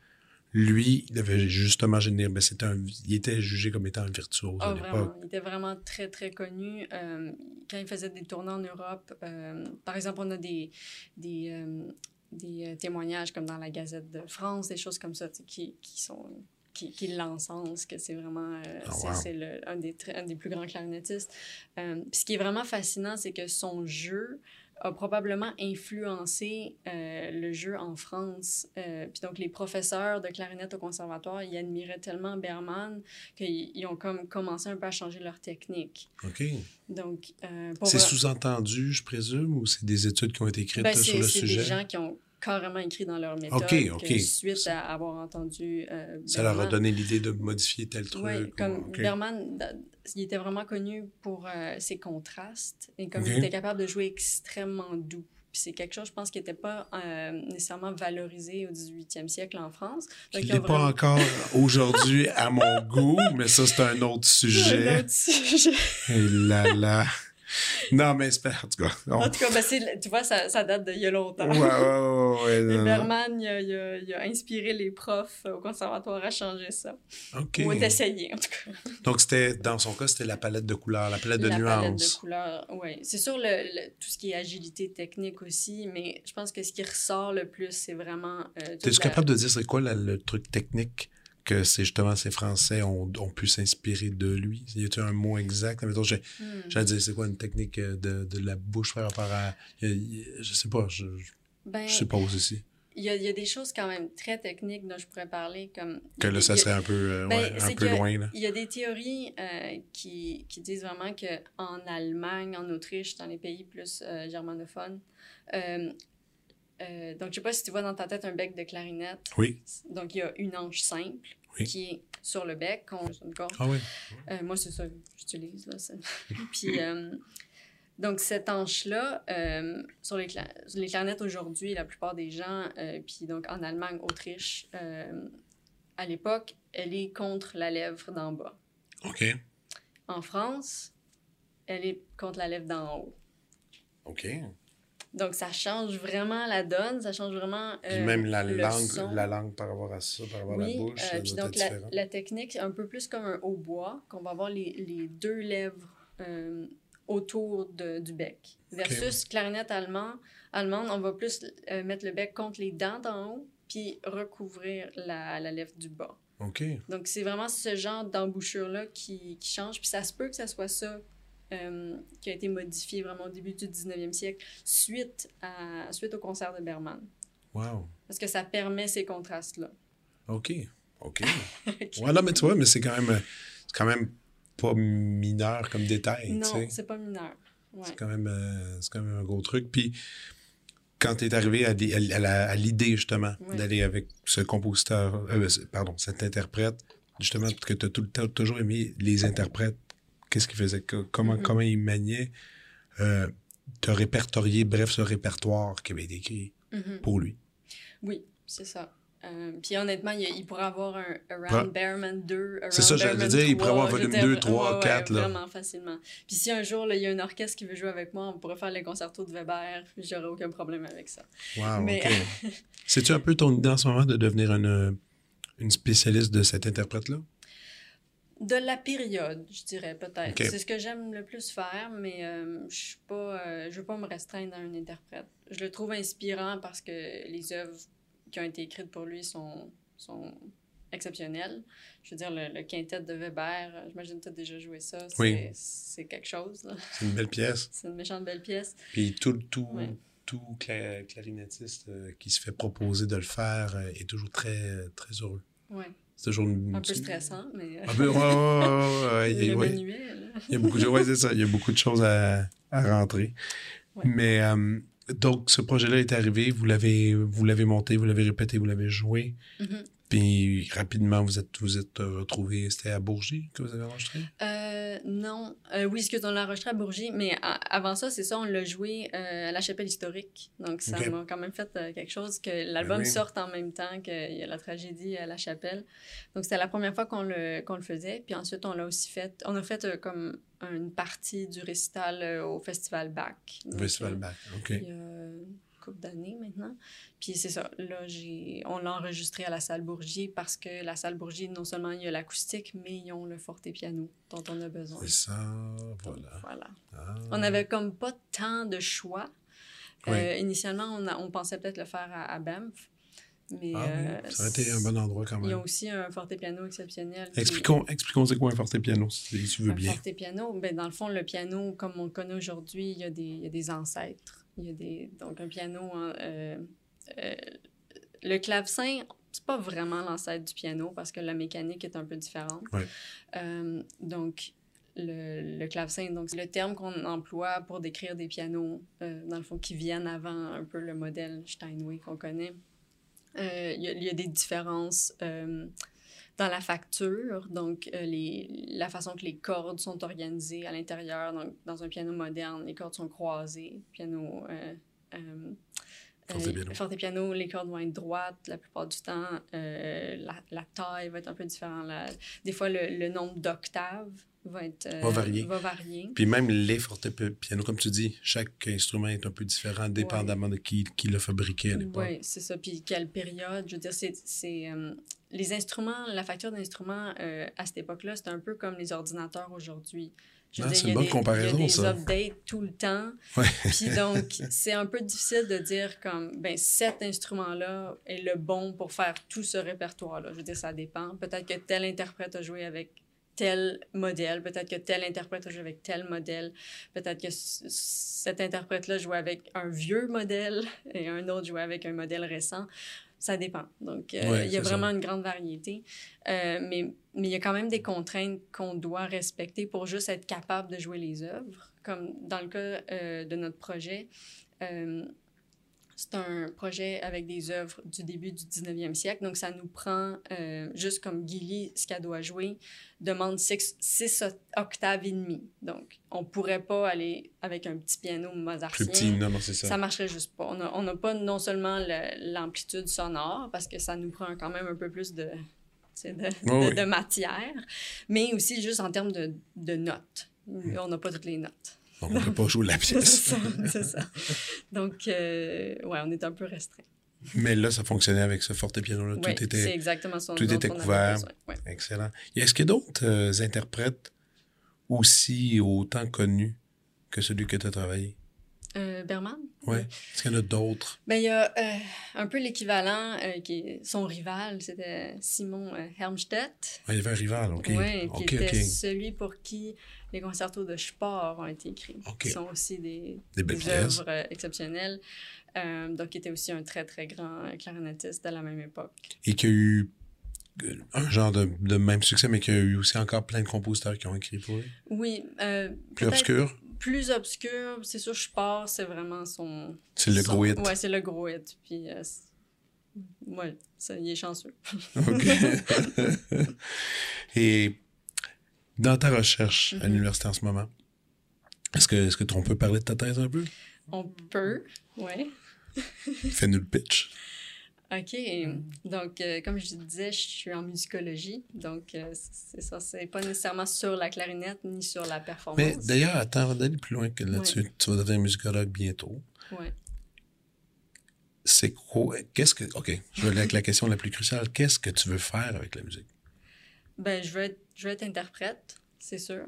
lui, il devait justement générer. Ben, un, il était jugé comme étant un virtuose Ah, à l'époque. Il était vraiment très, très connu. Euh, quand il faisait des tournées en Europe, euh, par exemple, on a des, des, euh, des euh, témoignages comme dans la Gazette de France, des choses comme ça, qui, qui sont qui, qui l'encensent, que c'est vraiment euh, Ah, c'est- wow. c'est le- un, des, un des plus grands clarinettistes. Euh, puis ce qui est vraiment fascinant, c'est que son jeu a probablement influencé euh, le jeu en France. Euh, puis donc, les professeurs de clarinette au conservatoire, ils admiraient tellement Berman qu'ils ils ont comme commencé un peu à changer leur technique. OK. Donc, C'est sous-entendu, je présume, ou c'est des études qui ont été écrites ben, sur le c'est des sujet? gens qui ont carrément écrit dans leur méthode Ok, ok. que suite à avoir entendu euh, Ça leur a donné l'idée de modifier tel truc. Oui, ou- comme OK. Berman, il était vraiment connu pour euh, ses contrastes et comme il était capable de jouer extrêmement doux. Puis c'est quelque chose, je pense, qui n'était pas euh, nécessairement valorisé au 18e siècle en France. Donc, Il n'est pas encore aujourd'hui à mon goût, mais ça, c'est un autre Un sujet. autre sujet. Et là, là. Non, mais c'est pas- en tout cas. on- En tout cas, ben, c'est- tu vois, ça, ça date d'il y a longtemps. Ouais, ouais, ouais, ouais. Berman, il a, il a- il a inspiré les profs au conservatoire à changer ça. OK. Ou d'essayer, en tout cas. Donc, c'était, dans son cas, c'était la palette de couleurs, la palette de la palette de nuances. couleurs, oui. C'est sûr, le, le- tout ce qui est agilité technique aussi, mais je pense que ce qui ressort le plus, c'est vraiment... Euh, T'es-tu la- capable de dire c'est quoi la- le truc technique que c'est justement ces Français ont, ont pu s'inspirer de lui? Y a-t-il un mot exact? Mettons, j'ai, j'allais dire, c'est quoi une technique euh, de, de la bouche par rapport à. je sais pas, je, je Ben, suppose aussi. il y a, il y a des choses quand même très techniques dont je pourrais parler, comme... Que là, ça serait un peu, euh, Ben, ouais, un peu loin, là. Il y a des théories euh, qui, qui disent vraiment qu'en Allemagne, en Autriche, dans les pays plus euh, germanophones, euh, donc je sais pas si tu vois dans ta tête un bec de clarinette. Oui. Donc il y a une anche simple Oui. qui est sur le bec, sur une corde. Ah oui. Euh, moi, c'est ça que j'utilise. Là, ça. Puis, euh, donc, cette hanche-là, sur les, cla- les clarinettes aujourd'hui, la plupart des gens, puis donc en Allemagne, Autriche, à l'époque, elle est contre la lèvre d'en bas. OK. En France, elle est contre la lèvre d'en haut. OK. Donc, ça change vraiment la donne, ça change vraiment Puis euh, même la le langue, son. la langue par rapport à ça, par rapport à la bouche, euh, puis donc la, technique, un peu plus comme un hautbois, qu'on va avoir les, les deux lèvres euh, autour de- du bec. Versus clarinette allemand, allemande, on va plus euh, mettre le bec contre les dents d'en haut, puis recouvrir la, la lèvre du bas. OK. Donc c'est vraiment ce genre d'embouchure-là qui, qui change, puis ça se peut que ça soit ça euh, qui a été modifié vraiment au début du 19e siècle, suite, à, suite au concert de Berman. Wow. Parce que ça permet ces contrastes-là. OK. OK. ouais, non, mais tu vois, mais c'est quand même, euh, c'est quand même pas mineur comme détail, Non, c'est pas mineur. Ouais. C'est quand même, euh, c'est quand même un gros truc. Puis, quand tu es arrivé à, l'idée, justement, Ouais. d'aller avec ce compositeur, euh, pardon, cet interprète, justement, que tu as tout le temps toujours aimé les interprètes, qu'est-ce qu'ils faisaient, que- comment, Mhm. comment ils maniaient, euh, te répertorier, bref, ce répertoire qui avait été écrit Mhm. pour lui. Oui, c'est ça. Euh, puis honnêtement, il, il pourrait avoir un Around Ouais. Bearman 2, Around C'est ça, j'allais dire, il pourrait 3, avoir volume je veux dire, 2, 3, ouais, ouais, 4, là. Vraiment facilement. Puis si un jour, là, il y a un orchestre qui veut jouer avec moi, on pourrait faire les concertos de Weber, j'aurais aucun problème avec ça. Wow, Mais- OK. C'est-tu un peu ton idée en ce moment de devenir une, euh, une spécialiste de cet interprète-là? De la période, je dirais peut-être. C'est ce que j'aime le plus faire, mais euh, je suis pas, euh, je veux pas me restreindre à un interprète. Je le trouve inspirant parce que les œuvres qui ont été écrites pour lui sont, sont exceptionnelles. Je veux dire, le, le quintet de Weber, j'imagine que tu as déjà joué ça. C'est, Oui. c'est quelque chose. C'est une belle pièce. C'est une méchante belle pièce. Puis tout, tout, Ouais. tout cla- clarinettiste euh, qui se fait proposer de le faire est toujours très, très heureux. Ouais. C'est toujours une, Un peu stressant, mais. euh, Un peu, ouais, ouais, ouais, ouais, il y a-. Il y beaucoup de, ouais, c'est ça, il y a beaucoup de choses à, à rentrer. Mais euh, donc, ce projet-là est arrivé, vous l'avez, vous l'avez monté, vous l'avez répété, vous l'avez joué. Mhm. Puis rapidement, vous êtes vous êtes retrouvés, c'était à Bourgie que vous avez enregistré? Euh, non. Euh, oui, excuse, on l'a enregistré à Bourgie, mais avant ça, c'est ça, on l'a joué euh, à la chapelle historique. Donc ça m'a quand même fait euh, quelque chose que l'album Ben oui. sorte en même temps qu'il y a la tragédie à la chapelle. Donc c'était la première fois qu'on le, qu'on le faisait. Puis ensuite, on l'a aussi fait. On a fait euh, comme une partie du récital euh, au Festival Bac. Festival euh, Bac, OK. Couple d'années maintenant. Puis c'est ça, là, j'ai, on l'a enregistré à la salle Bourgier parce que la salle Bourgier, non seulement il y a l'acoustique, mais ils ont le forte-piano dont on a besoin. C'est ça, Donc, voilà. voilà. Ah. On n'avait comme pas tant de choix. Oui. Euh, initialement, on, a- on pensait peut-être le faire à, à Banff. Mais Ah euh, ça aurait été un bon endroit quand Ils même. ont aussi un forte-piano exceptionnel. puis- Expliquons, expliquons c'est quoi un forte-piano, si tu veux Un bien. forte-piano, ben, dans le fond, le piano, comme on le connaît aujourd'hui, il y, a des, il y a des ancêtres. Il y a des, donc, un piano. hein, euh, euh, le clavecin, c'est pas vraiment l'ancêtre du piano parce que la mécanique est un peu différente. Ouais. Euh, donc, le, le clavecin, donc, c'est le terme qu'on emploie pour décrire des pianos, dans le fond, qui viennent avant un peu le modèle Steinway qu'on connaît. Il y, a- il y a des différences. Dans la facture, donc euh, les, la façon que les cordes sont organisées à l'intérieur. Donc, dans un piano moderne, les cordes sont croisées. Piano. Euh, euh, Fortepiano. euh, fortepiano, les cordes vont être droites la plupart du temps. Euh, la, la taille va être un peu différente. Des fois, le, le nombre d'octaves va être. euh, Va varier. Va varier. Puis même les fortepianos, comme tu dis, chaque instrument est un peu différent, dépendamment de qui, qui l'a fabriqué à l'époque. Oui, c'est ça. Puis quelle période? Je veux dire, c'est... c'est, euh, les instruments, la facture d'instruments à cette époque-là, c'était un peu comme les ordinateurs aujourd'hui. Je veux Ah, c'est une bonne des- comparaison, Il y a des ça. updates tout le temps. Ouais. Puis donc, c'est un peu difficile de dire comme, ben, cet instrument-là est le bon pour faire tout ce répertoire-là. Je veux dire, ça dépend. Peut-être que tel interprète a joué avec tel modèle, peut-être que tel interprète a joué avec tel modèle, peut-être que cet interprète-là jouait avec un vieux modèle et un autre jouait avec un modèle récent. Ça dépend. Donc, euh, Ouais, il y a vraiment ça. une grande variété. Euh, mais, mais il y a quand même des contraintes qu'on doit respecter pour juste être capable de jouer les œuvres. Comme dans le cas euh, de notre projet, c'est un projet avec des œuvres du début du 19e siècle. Donc, ça nous prend, euh, juste comme Gilly, ce qu'elle doit jouer, demande 6 octaves et demi. Donc, on pourrait pas aller avec un petit piano Plus mozartien. petit, non, non, c'est ça. Ça marcherait juste pas. On n'a pas non seulement le- l'amplitude sonore, parce que ça nous prend quand même un peu plus de, sais, de, oui. matière, mais aussi juste en termes de, de notes. On n'a pas toutes les notes. Donc, on ne peut pas jouer la pièce. c'est ça. Donc, euh, ouais, on est un peu restreint. Mais là, ça fonctionnait avec ce forte-piano-là. Ouais, Tout était exactement ce tout était couvert. Ouais. excellent. Est-ce qu'il y a d'autres euh, interprètes aussi autant connus que celui que tu as travaillé? Euh, Berman? Oui. Est-ce qu'il y en a d'autres? Ben, il y a euh, un peu l'équivalent euh, qui est son rival, c'était Simon Helmstedt. Ah, il y avait un rival, OK. Oui, qui OK, était celui pour qui les concertos de Spohr ont été écrits. OK. Qui sont aussi des, Des des œuvres euh, exceptionnelles. Euh, donc, il était aussi un très, très grand euh, clarinettiste à la même époque. Et qu'il y a eu un genre de, de même succès, mais qu'il y a eu aussi encore plein de compositeurs qui ont écrit pour lui. Oui. euh, Plus obscur? Plus obscur, c'est sûr, Spohr, c'est vraiment son... C'est le son- gros hit. Ouais, c'est le gros hit. Puis, euh, ça, il est chanceux. OK. Et dans ta recherche à Mhm. l'université en ce moment, est-ce que, est-ce que on peut parler de ta thèse un peu? On peut, ouais. Fais-nous le pitch. OK. Donc, euh, comme je disais, je suis en musicologie. Donc, euh, c'est ça. C'est pas nécessairement sur la clarinette ni sur la performance. Mais d'ailleurs, attends, d'aller plus loin que là-dessus, tu vas devenir musicologue bientôt. Ouais. C'est quoi? Qu'est-ce que. OK, je vais aller avec la question la plus cruciale. Qu'est-ce que tu veux faire avec la musique? Ben, je veux être, je veux être interprète, c'est sûr.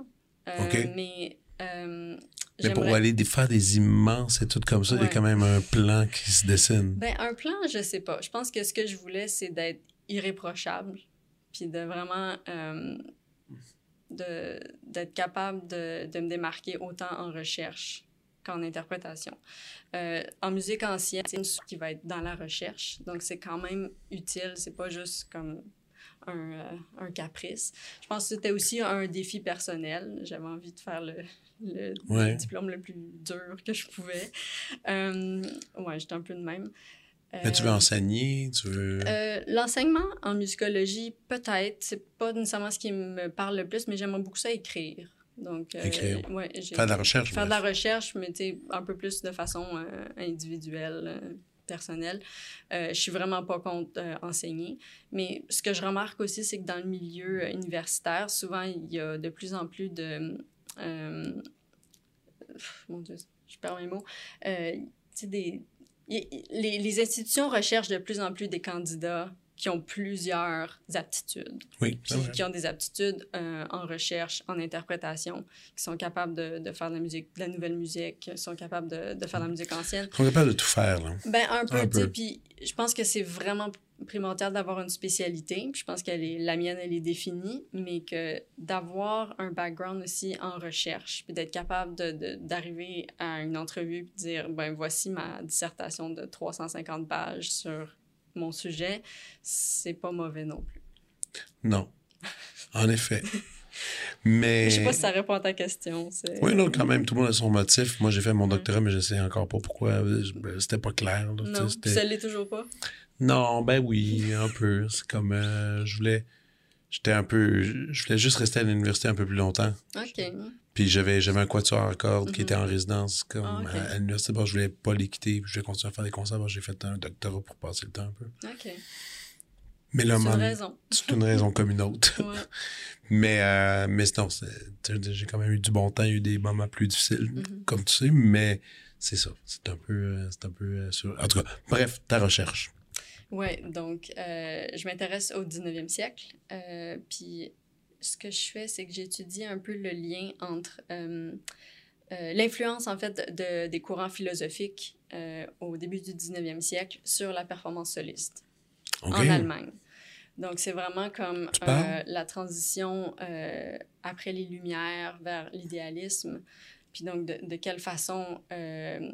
Euh, OK. Mais, euh, Mais pour aller faire des immenses études comme ça, il y a quand même un plan qui se dessine. Ben, un plan, je sais pas. Je pense que ce que je voulais, c'est d'être irréprochable, puis de vraiment euh, d'être capable de, de me démarquer autant en recherche qu'en interprétation. Euh, en musique ancienne, c'est une qui va être dans la recherche, donc c'est quand même utile. C'est pas juste comme un, euh, un caprice. Je pense que c'était aussi un défi personnel. J'avais envie de faire le, le Ouais. diplôme le plus dur que je pouvais. Euh, ouais, j'étais un peu de même. Mais tu veux enseigner, tu veux... Euh, L'enseignement en musicologie, peut-être. C'est pas nécessairement ce qui me parle le plus, mais j'aimerais beaucoup ça écrire. Donc, euh, Écrire. ouais, Faire de la recherche. Faire de la recherche, mais un peu plus de façon euh, individuelle, personnelle. Euh, je suis vraiment pas contre euh, enseigner. Mais ce que je remarque aussi, c'est que dans le milieu euh, universitaire, souvent, il y a de plus en plus de. euh, mon Dieu, je perds mes mots. Les, les institutions recherchent de plus en plus des candidats qui ont plusieurs aptitudes Oui, puis vrai. qui ont des aptitudes euh, en recherche, en interprétation, qui sont capables de, de faire de la musique, de la nouvelle musique, qui sont capables de, de faire de la musique ancienne. Ils sont capables de tout faire, là. Ben, un peu, peu. puis je pense que c'est vraiment primordial d'avoir une spécialité. Puis Je pense que la mienne, elle est définie, mais que d'avoir un background aussi en recherche, puis d'être capable de- de- d'arriver à une entrevue et dire, ben voici ma dissertation de 350 pages sur mon sujet, c'est pas mauvais non plus. Non. En effet. Mais... Je sais pas si ça répond à ta question. Oui, non, quand même, tout le monde a son motif. Moi, j'ai fait mon doctorat, mais je sais encore pas pourquoi. C'était pas clair. là, Non, ça l'est toujours pas? Non, ben oui, un peu. C'est comme... euh, je voulais... J'étais un peu... Je voulais juste rester à l'université un peu plus longtemps. OK. Puis j'avais, j'avais un quatuor à cordes qui Mhm. était en résidence comme Ah, à, à l'université. Bon, je voulais pas les quitter. puis Je voulais continuer à faire des concerts. Bon, j'ai fait un doctorat pour passer le temps un peu. OK. Mais là, C'est une raison. c'est une raison comme une autre. Ouais. Mais, euh, mais non, j'ai quand même eu du bon temps. Il y a eu des moments plus difficiles, Mhm. comme tu sais. Mais c'est ça. C'est un peu... euh, C'est un peu euh, sur... En tout cas, bref, ta recherche. Ouais, donc euh, je m'intéresse au 19e siècle. euh, puis ce que je fais, c'est que j'étudie un peu le lien entre euh, l'influence, en fait, de, des courants philosophiques au début du 19e siècle sur la performance soliste en Allemagne. Donc, c'est vraiment comme euh, la transition euh, après les Lumières vers l'idéalisme. Puis donc, de, de quelle façon euh,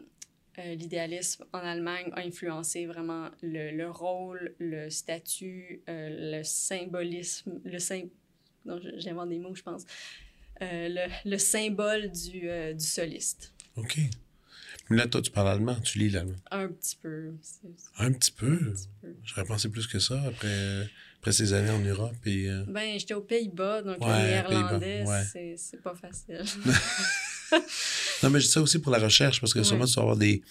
euh, l'idéalisme en Allemagne a influencé vraiment le, le rôle, le statut, euh, le symbolisme, le sym... j'invente des mots, je pense. Euh, le, le symbole du, du soliste. OK. Mais là, toi, tu parles allemand. Tu lis l'allemand. Un petit peu. Un petit peu? un petit peu. J'aurais pensé plus que ça après, après ces années en Europe. Et, Ben, j'étais aux Pays-Bas, donc Ouais, le néerlandais, ouais. c'est pas facile. Non, mais je dis ça aussi pour la recherche, parce que Ouais. sûrement, tu dois avoir des...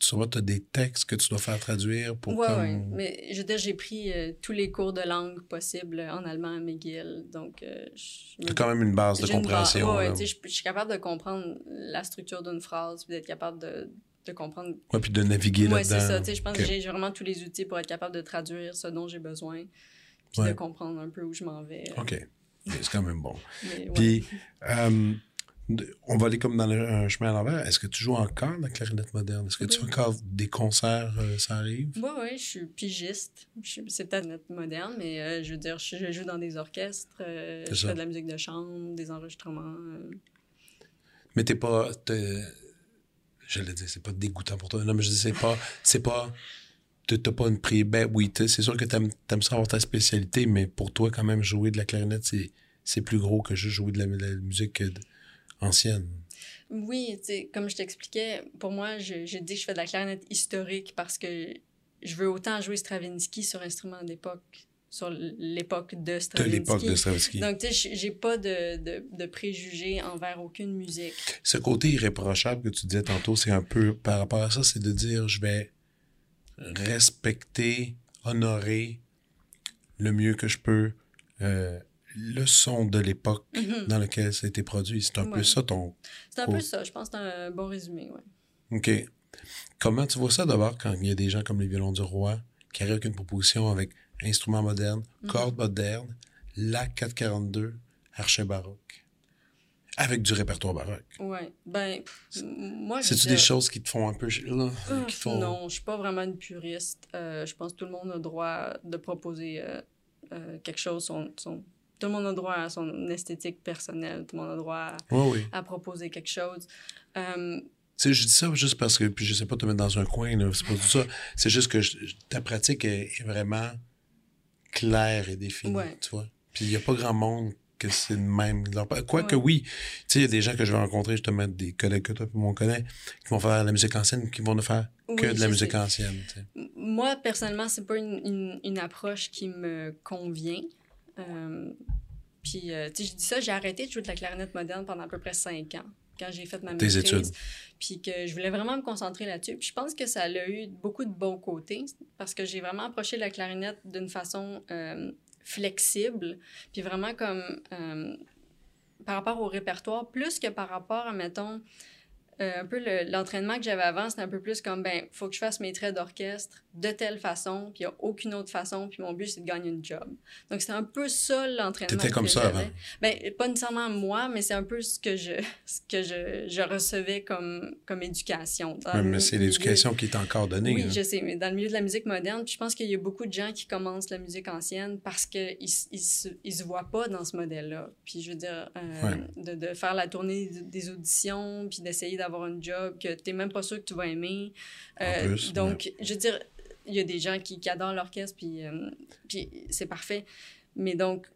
Sûrement, tu as des textes que tu dois faire traduire pour ouais, comme... ouais. Mais je veux dire, j'ai pris euh, tous les cours de langue possibles en allemand à McGill, donc euh, je- quand même une base de compréhension. tu sais, je, suis capable de comprendre la structure d'une phrase, puis d'être capable de, de comprendre. Ouais, puis de naviguer Ouais, là-dedans. c'est ça. Tu sais, je pense que j'ai vraiment tous les outils pour être capable de traduire ce dont j'ai besoin, puis Ouais. de comprendre un peu où je m'en vais. OK. C'est quand même bon. Mais. Puis, euh, on va aller comme dans le, un chemin à l'envers. Est-ce que tu joues encore la clarinette moderne? Est-ce que tu fais Oui. encore des concerts, euh, ça arrive? Oui, oui, je suis pigiste. Je C'est peut-être notre moderne, mais euh, je veux dire, je, je joue dans des orchestres, euh, je ça. fais de la musique de chambre, des enregistrements. Mais t'es pas... t'es- J'allais dire, c'est pas dégoûtant pour toi. Non, mais je dis, c'est pas... C'est pas... t'as- pas une prix... Ben oui, c'est sûr que t'aimes aimes ça avoir ta spécialité, mais pour toi, quand même, jouer de la clarinette, c'est plus gros que juste jouer de la, de la musique ancienne. Oui, comme je t'expliquais, pour moi, je, je dis que je fais de la clarinette historique parce que je veux autant jouer Stravinsky sur instrument d'époque, sur l'époque de De Stravinsky. l'époque de Stravinsky. Donc, tu sais, j'ai- j'ai pas de, de, de préjugés envers aucune musique. Ce côté irréprochable que tu disais tantôt, c'est un peu par rapport à ça, c'est de dire je vais respecter, honorer le mieux que je peux euh, le son de l'époque Mhm. dans laquelle ça a été produit. C'est un peu ça ton. C'est un peu ça, je pense que c'est un bon résumé, ouais. OK. Comment tu vois ça d'abord quand il y a des gens comme les violons du roi qui arrivent avec une proposition avec instruments modernes, Mhm. cordes modernes, la 442, archet baroque, avec du répertoire baroque? Ouais, ben, pff, moi, je C'est-tu des choses qui te font un peu. Là, Ah, qui te font... Non, je suis pas vraiment une puriste. Euh, je pense que tout le monde a le droit de proposer euh, euh, quelque chose. Son, son- Tout le monde a droit à son esthétique personnelle. Tout le monde a droit à, Oui, oui. à proposer quelque chose. Euh, Tu sais, je dis ça juste parce que, puis je sais pas te mettre dans un coin, c'est pas tout ça. C'est juste que je- ta pratique est, est vraiment claire et définie, Ouais. tu vois. Puis il y a pas grand monde que c'est le même. Quoique oui, tu sais, il y a des gens que je vais rencontrer, justement, des collègues que toi et mon connaît, qui vont faire la musique ancienne, qui vont ne faire que de la musique ancienne. Moi, personnellement, c'est pas une, une, approche qui me convient. Euh, puis, euh, tu sais, je dis ça, j'ai arrêté de jouer de la clarinette moderne pendant à peu près cinq ans quand j'ai fait ma maîtrise. études. Puis que je voulais vraiment me concentrer là-dessus. Puis je pense que ça a eu beaucoup de bons côtés parce que j'ai vraiment approché la clarinette d'une façon euh, flexible, puis vraiment comme par rapport au répertoire, plus que par rapport à, mettons, un peu l'entraînement que j'avais avant, c'était un peu plus comme, ben, faut que je fasse mes traits d'orchestre de telle façon, puis il n'y a aucune autre façon, puis mon but, c'est de gagner une job. Donc, c'était un peu ça l'entraînement. T'étais comme ça avant? Ben, pas nécessairement moi, mais c'est un peu ce que je, ce que je, je recevais comme, comme éducation. mais c'est l'éducation qui est encore donnée. Oui, je sais, mais dans le milieu de la musique moderne, je pense qu'il y a beaucoup de gens qui commencent la musique ancienne parce qu'ils ils, ils, se, ils se voient pas dans ce modèle-là. Puis, je veux dire, euh, de, de, faire la tournée des auditions, puis d'essayer d'avoir un job que tu n'es même pas sûr que tu vas aimer. Euh, donc, je veux dire, il y a des gens qui, adorent l'orchestre, puis, euh, puis c'est parfait. Mais donc,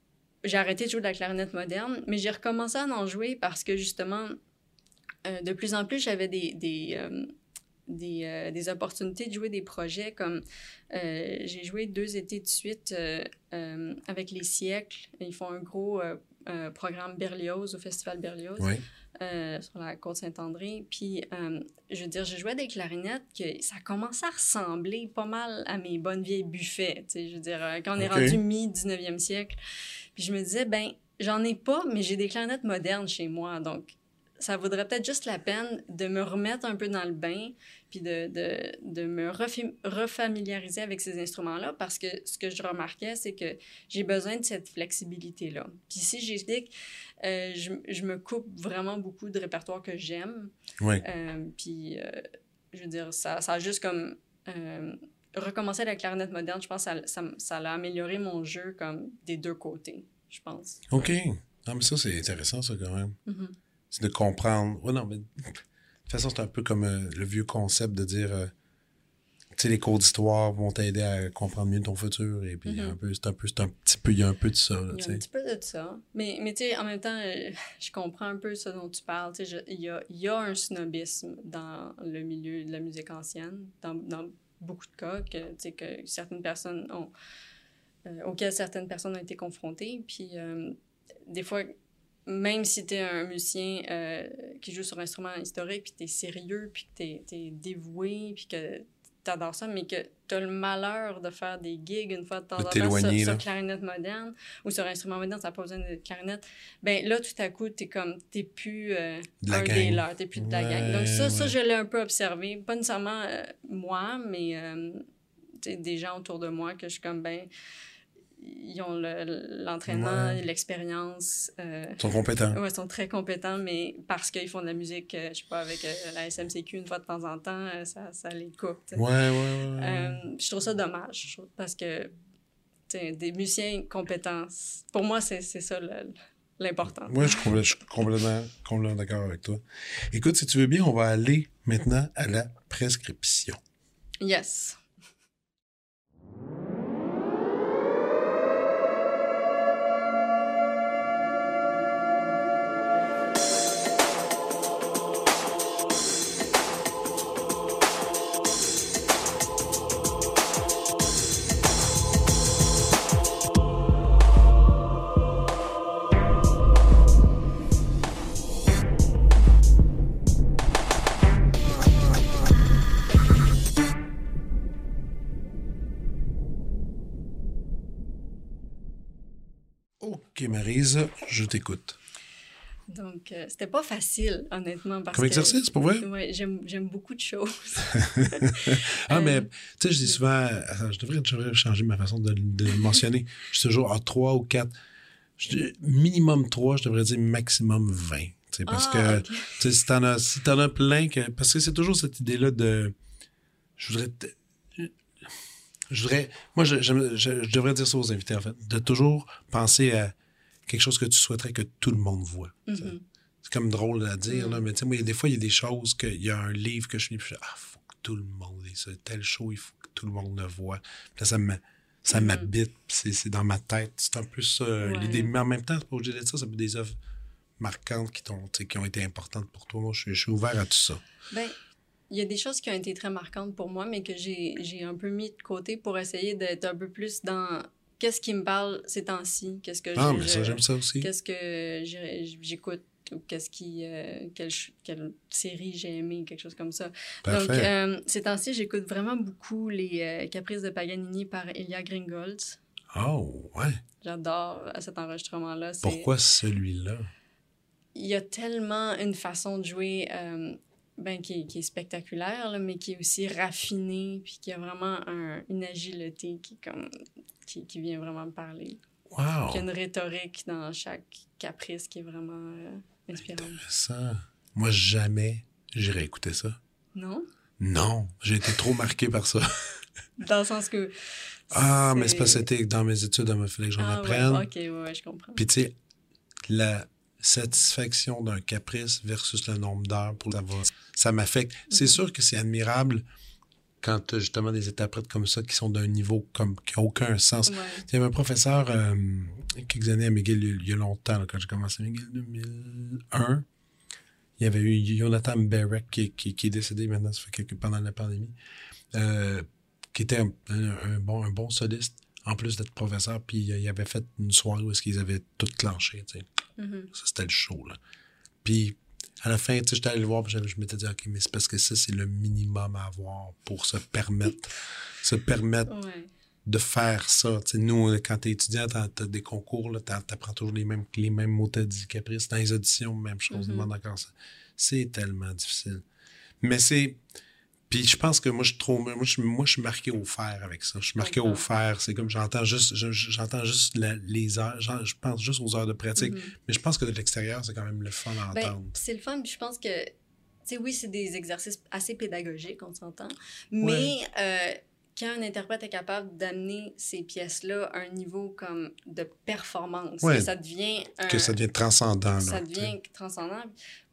j'ai arrêté de jouer de la clarinette moderne, mais j'ai recommencé à en jouer parce que justement, euh, de plus en plus, j'avais des, des, des, des, opportunités de jouer des projets comme j'ai joué deux étés de suite avec Les Siècles. Ils font un gros programme Berlioz au Festival Berlioz. Oui. Euh, sur la côte Saint-André. Puis, euh, je veux dire, je jouais des clarinettes que ça commençait à ressembler pas mal à mes bonnes vieilles buffets. Tu sais, je veux dire, euh, quand on est rendu mi-19e siècle. Puis je me disais, ben, j'en ai pas, mais j'ai des clarinettes modernes chez moi. Donc, ça vaudrait peut-être juste la peine de me remettre un peu dans le bain, puis de, de, de me refamiliariser avec ces instruments-là, parce que ce que je remarquais, c'est que j'ai besoin de cette flexibilité-là. Puis si j'explique, euh, je, je, me coupe vraiment beaucoup de répertoire que j'aime. Oui. Euh, puis, euh, je veux dire, ça, ça a juste comme recommencer la clarinette moderne, je pense que ça, ça, ça, a amélioré mon jeu comme des deux côtés, je pense. OK. Non, mais ça, c'est intéressant, ça, quand même. Mm-hmm c'est de comprendre. Ouais, non, mais toute façon, c'est un peu comme euh, le vieux concept de dire, euh, tu sais, les cours d'histoire vont t'aider à comprendre mieux ton futur. Et puis, mm-hmm. un peu, c'est un peu, c'est un petit peu, il y a un peu de ça. il y a un petit peu de ça. Mais, mais tu sais, en même temps, euh, je comprends un peu ce dont tu parles. Il y a, y a un snobisme dans le milieu de la musique ancienne, dans, dans beaucoup de cas, que, tu sais, que certaines personnes ont, auxquelles certaines personnes ont été confrontées. Puis, des fois, même si tu es un musicien euh, qui joue sur un instrument historique, puis tu es sérieux, puis que tu es, dévoué, puis que tu adores ça, mais que tu as le malheur de faire des gigs une fois de temps en temps sur, sur, clarinette moderne ou sur instrument moderne, ça n'a pas besoin de clarinette, ben là, tout à coup, tu comme, t'es plus euh, un des leurs, t'es plus de la gang. Donc ça, ça je l'ai un peu observé, pas nécessairement euh, moi, mais des gens autour de moi que je suis comme, ben ils ont l'entraînement, l'expérience. Euh, ils sont compétents. Oui, ils sont très compétents, mais parce qu'ils font de la musique, je euh, je sais pas, avec euh, la SMCQ une fois de temps en temps, ça, ça, les coupe. Ouais, ouais, ouais. je trouve ça dommage, parce que des musiciens compétents, pour moi, c'est ça l'important. Moi, je, je suis complètement, complètement d'accord avec toi. Écoute, si tu veux bien, on va aller maintenant à la prescription. Yes. Je t'écoute. Donc, euh, c'était pas facile, honnêtement. Parce Comme exercice, pour vrai? Oui, j'aime beaucoup de choses. ah, mais, euh, tu sais, je dis souvent, je devrais, changer ma façon de, le mentionner. Je suis toujours à trois ou quatre. minimum trois, je devrais dire maximum 20. Parce ah, que, si t'en as, si en as plein, que, parce que c'est toujours cette idée-là de. Je voudrais. Je voudrais. Moi, je, je devrais dire ça aux invités, en fait. De toujours penser à quelque chose que tu souhaiterais que tout le monde voit. Mm-hmm. C'est comme drôle à dire, là, mm. mais tu sais, moi, des fois, il y a des choses qu'il y a un livre que je lis, puis je dis, ah, faut que tout le monde ait ça. Tel show, il faut que tout le monde le voit. là, ça me, Ça Mhm. m'habite, c'est c'est dans ma tête. C'est un peu ça euh, Ouais. l'idée. Mais en même temps, c'est pas obligé d'être ça. Ça peut être des œuvres marquantes qui, sais, qui ont été importantes pour toi. Moi, je suis, je suis ouvert à tout ça. Ben, il y a des choses qui ont été très marquantes pour moi, mais que j'ai un peu mis de côté pour essayer d'être un peu plus dans qu'est-ce qui me parle ces temps-ci, qu'est-ce que Ah, mais ça, j'aime ça aussi. qu'est-ce que j'écoute ou qu'est-ce qui euh, quelle, série j'ai aimé, quelque chose comme ça. Donc, Parfait. euh, ces temps-ci, j'écoute vraiment beaucoup les euh, Caprices de Paganini par Elia Gringolds. Oh, ouais. J'adore cet enregistrement-là. C'est- Pourquoi celui-là? il y a tellement une façon de jouer ben, qui, est- qui est spectaculaire, là, mais qui est aussi raffinée, puis qui a vraiment un- une agilité qui, comme, qui, qui vient vraiment me parler. Wow! il y a une rhétorique dans chaque caprice qui est vraiment euh, inspirante. Ça. Moi, jamais j'irais écouter ça. Non? Non, j'ai été trop marqué par ça. Dans le sens que... Ah, mais c'est parce que c'était dans mes études, il fallait que j'en Ah, apprenne. ouais, ok, ouais, ouais, je comprends. Puis, tu sais, la satisfaction d'un caprice versus le nombre d'heures pour l'avoir, ça m'affecte. C'est Mhm. sûr que c'est admirable quand tu justement des interprètes comme ça qui sont d'un niveau comme, qui n'a aucun sens. Ouais. Il y avait un professeur, euh, quelques années à McGill, il y a- longtemps, là, quand j'ai commencé à McGill, 2001. Il y avait eu Jonathan Barrett qui, qui, qui est décédé maintenant, ça fait quelques pendant la pandémie, euh, qui était un, un- un bon, un bon soliste, en plus d'être professeur. Puis il avait fait une soirée où est-ce qu'ils avaient tout clenché. Mhm. Ça, c'était le show. Là. Puis à la fin, tu sais, j'étais allé le voir, je, je m'étais dit, OK, mais c'est parce que ça, c'est le minimum à avoir pour se permettre, se permettre Ouais. de faire ça. Tu sais, nous, quand t'es étudiant, t'as as des concours, t'apprends toujours les mêmes, les mêmes mots t'as dit caprice. Dans les auditions, même chose, demande encore ça. C'est tellement difficile. Mais c'est... Puis je pense que moi, je trouve... Moi, je, moi, je suis marqué au fer avec ça. Je suis marqué au fer. C'est comme j'entends juste... je- je- J'entends juste la- les heures... Je pense juste aux heures de pratique. Mhm. Mais je pense que de l'extérieur, c'est quand même le fun à Ben, entendre. c'est le fun, puis je pense que, tu sais, oui, c'est des exercices assez pédagogiques, on s'entend, mais euh, quand un interprète est capable d'amener ces pièces-là à un niveau comme de performance, Ouais. que ça devient un- que ça devient transcendant. ça devient transcendant.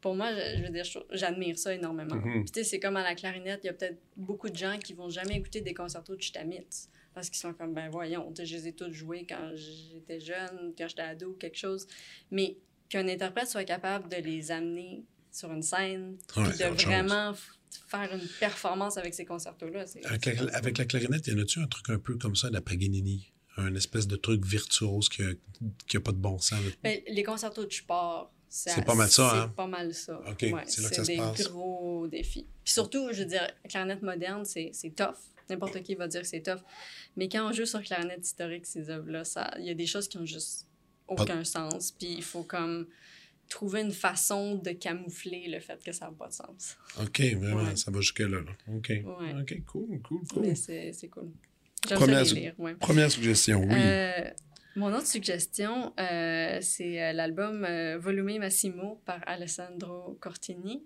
Pour moi, je, je veux dire, j'admire ça énormément. Mhm. Puis tu sais, c'est comme à la clarinette, il y a peut-être beaucoup de gens qui vont jamais écouter des concertos de Stamitz parce qu'ils sont comme, ben voyons, je les ai tous joués quand j'étais jeune, quand j'étais ado quelque chose. Mais qu'un interprète soit capable de les amener sur une scène, Ouais, de chose. Faire une performance avec ces concertos-là. Avec la, avec la clarinette, y en a-tu un truc un peu comme ça, la Paganini? Un espèce de truc virtuose qui n'a pas de bon sens. Ben, les concertos de sport, C'est pas mal ça, C'est hein? pas mal ça. OK, Ouais, c'est là que ça se des passe. gros défis. Puis surtout, je veux dire, clarinette moderne, c'est tough. N'importe qui va dire que c'est tough. Mais quand on joue sur clarinette historique, ces œuvres-là, il y a des choses qui ont juste aucun sens. Puis il faut comme trouver une façon de camoufler le fait que ça n'a pas de sens. OK, vraiment, Ouais. ça va jusque-là. là. OK. Ouais. OK, cool, cool, cool. Mais c'est c'est cool. J'aime Première su- lire, ouais. Première suggestion, oui. Euh, mon autre suggestion, euh, c'est euh, l'album euh, Volume Massimo par Alessandro Cortini.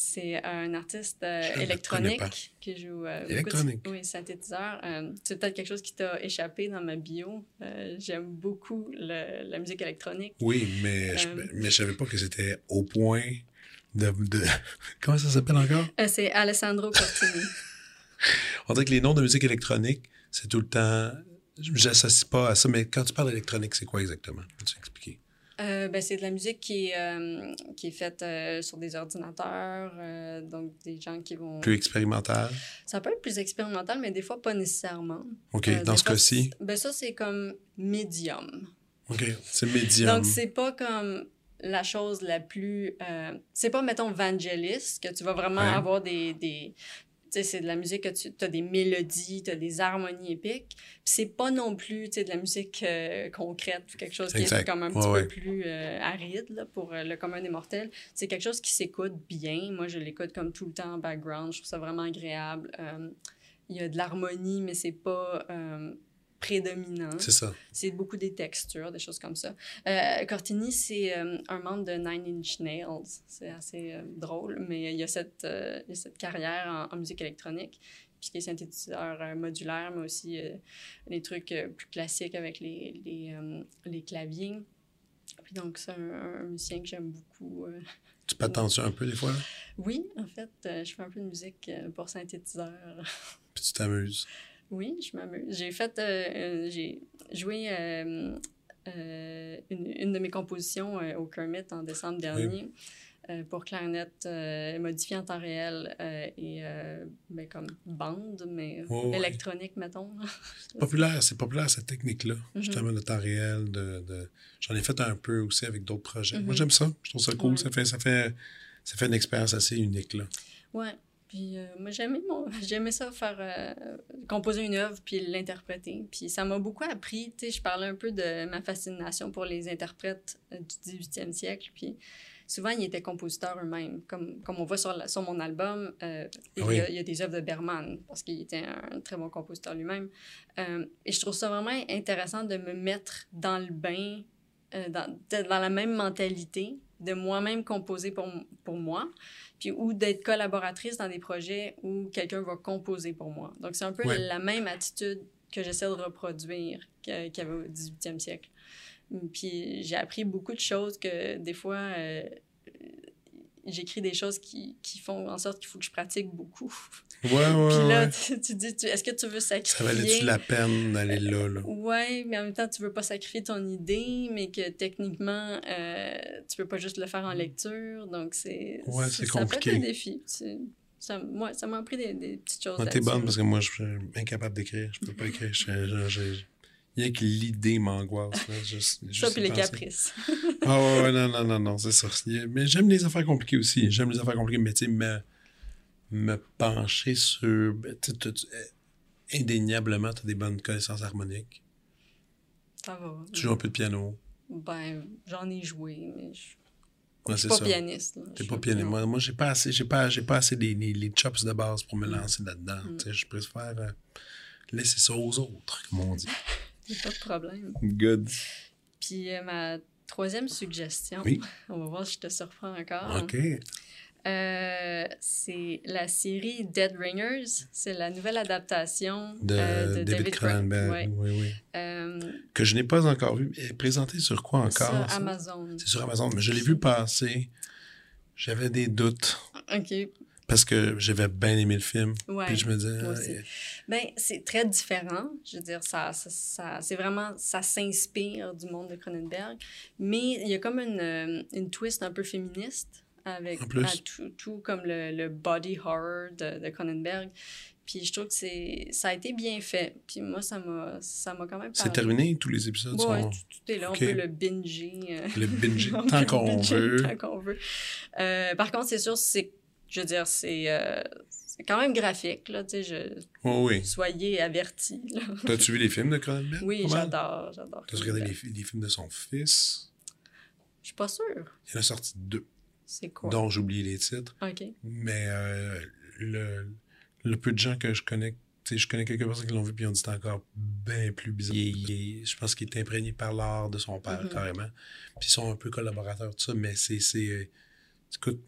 C'est un artiste euh, électronique qui joue euh, beaucoup de- Électronique. oui, synthétiseur. Euh, c'est peut-être quelque chose qui t'a échappé dans ma bio. Euh, J'aime beaucoup le- la musique électronique. Oui, mais, je, euh, mais je savais pas que c'était au point de, de- Comment ça s'appelle encore? Euh, c'est Alessandro Cortini. On dirait que les noms de musique électronique, c'est tout le temps... J'associe pas à ça, mais quand tu parles d'électronique, c'est quoi exactement? Peux-tu expliquer? Euh, ben, c'est de la musique qui est, euh, qui est faite euh, sur des ordinateurs, donc des gens qui vont... Plus expérimental? Ça peut être plus expérimental, mais des fois pas nécessairement. OK, dans ce cas-ci, Ben ça, c'est comme médium. OK, c'est médium. Donc, c'est pas comme la chose la plus... c'est pas, mettons, Vangelis, que tu vas vraiment Ouais. avoir des... c'est de la musique que tu as des mélodies, tu as des harmonies épiques. Puis c'est pas non plus, tu sais, de la musique euh, concrète ou quelque chose qui Exact. est comme un petit ouais. peu plus euh, aride là, pour euh, le commun des mortels. C'est quelque chose qui s'écoute bien. Moi, je l'écoute comme tout le temps en background. Je trouve ça vraiment agréable. Euh, il y a de l'harmonie, mais c'est pas prédominant. C'est ça. C'est beaucoup des textures, des choses comme ça. Euh, Cortini, c'est euh, un membre de Nine Inch Nails. C'est assez euh, drôle, mais il y a cette, il y a cette carrière en, en musique électronique, puis qui est synthétiseur euh, modulaire, mais aussi des trucs plus classiques avec les, les, les claviers. Puis donc, c'est un, un musicien que j'aime beaucoup. Tu patentes un peu des fois, là? Oui, en fait, je fais un peu de musique pour synthétiseur. Puis tu t'amuses. Oui, je m'amuse. J'ai fait. euh, j'ai joué euh, euh, une, une de mes compositions euh, au Kermit en décembre dernier. euh, pour clarinette euh, modifiée en temps réel euh, et euh, ben, comme bande, mais ouais. électronique, mettons. Populaire, c'est populaire cette technique-là, Mhm. justement, le temps réel. De, de- J'en ai fait un peu aussi avec d'autres projets. Moi, Mhm. j'aime ça. Je trouve ça cool. Ouais. Ça, fait, ça, fait, ça fait une expérience assez unique. Là. Ouais. Puis euh, moi, j'aimais, mon... j'aimais ça, faire euh, composer une œuvre puis l'interpréter. Puis ça m'a beaucoup appris. Tu sais, je parlais un peu de ma fascination pour les interprètes euh, du 18e siècle. Puis souvent, ils étaient compositeurs eux-mêmes. Comme, comme on voit sur, la- sur mon album, euh, il, y a, il y a des œuvres de Berman parce qu'il était un, très bon compositeur lui-même. Et je trouve ça vraiment intéressant de me mettre dans le bain, dans, dans la même mentalité, de moi-même composer pour, pour moi puis ou d'être collaboratrice dans des projets où quelqu'un va composer pour moi. Donc, c'est un peu Ouais. la même attitude que j'essaie de reproduire qu'il y avait au 18e siècle. Puis j'ai appris beaucoup de choses que des fois, euh, j'écris des choses qui, qui font en sorte qu'il faut que je pratique beaucoup. Ouais, ouais, Puis là, ouais. tu, tu dis, tu- est-ce que tu veux Ça sacrifier... valait-tu la peine d'aller là? là? Ouais, mais en même temps, tu veux pas sacrifier ton idée, mais que techniquement, euh, tu peux pas juste le faire en lecture. Donc, c'est. Ouais, c'est Ça peut être compliqué. un défi. Ça, moi, ça m'a appris des, des petites choses. Ah, T'es bonne parce que moi, je suis incapable d'écrire. Je peux pas écrire. Je, je, je- a que l'idée m'angoisse. là, juste- Ça, juste puis les penser. caprices. Ah ouais, ouais, non, non, non, non, c'est ça. Mais j'aime les affaires compliquées aussi. J'aime les affaires compliquées, mais tu sais, me, me pencher sur... ben, euh, indéniablement, tu as des bonnes connaissances harmoniques. Ça va. Tu joues un peu de piano. Ben, j'en ai joué, mais je Ouais, je suis pas ça. pianiste. T'es pas pianiste. Moi, moi j'ai pas assez, j'ai pas, j'ai pas assez les, les, les chops de base pour me lancer là-dedans. Mm. Je préfère euh, laisser ça aux autres, comme on dit. Pas de problème. Good. Puis euh, ma troisième suggestion, Oui. on va voir si je te surprends encore. OK. Euh, c'est la série Dead Ringers. C'est la nouvelle adaptation De, euh, de David, Cronenberg. Ouais. Oui, oui. Euh, Que je n'ai pas encore vu. Présentée sur quoi encore? sur? Amazon. C'est sur Amazon, mais je l'ai vu passer. J'avais des doutes OK. Parce que j'avais bien aimé le film. Ouais. Puis je me disais, moi aussi. Ben, c'est très différent. Je veux dire, ça, ça, ça- c'est vraiment, ça s'inspire du monde de Cronenberg. Mais il y a comme une, euh, une twist un peu féministe avec En plus. à tout, tout comme le, le body horror de, de Cronenberg. Puis je trouve que c'est, ça a été bien fait. Puis moi, ça m'a, ça m'a quand même c'est terminé, tous les épisodes Ouais, sont tout, tout est là. On peut le binger. euh, le binge on tant qu'on binger veut. Tant qu'on veut. Euh, par contre, c'est sûr, c'est, je veux dire, c'est, euh, c'est quand même graphique. Là, tu sais, je, oui. soyez avertis. T'as-tu vu les films de Cronenberg? Oui, j'adore, j'adore. T'as regardé les, fi- les films de son fils? Je suis pas sûre. Il en a sorti deux, C'est quoi? dont j'ai oublié les titres. OK. Mais euh, le, le peu de gens que je connais, je connais quelques personnes qui l'ont vu puis ils ont dit c'était encore bien plus bizarre. Il- il- je pense qu'il est imprégné par l'art de son père, Mhm. carrément. Puis ils sont un peu collaborateurs, tout ça, mais c'est. c'est euh, écoute,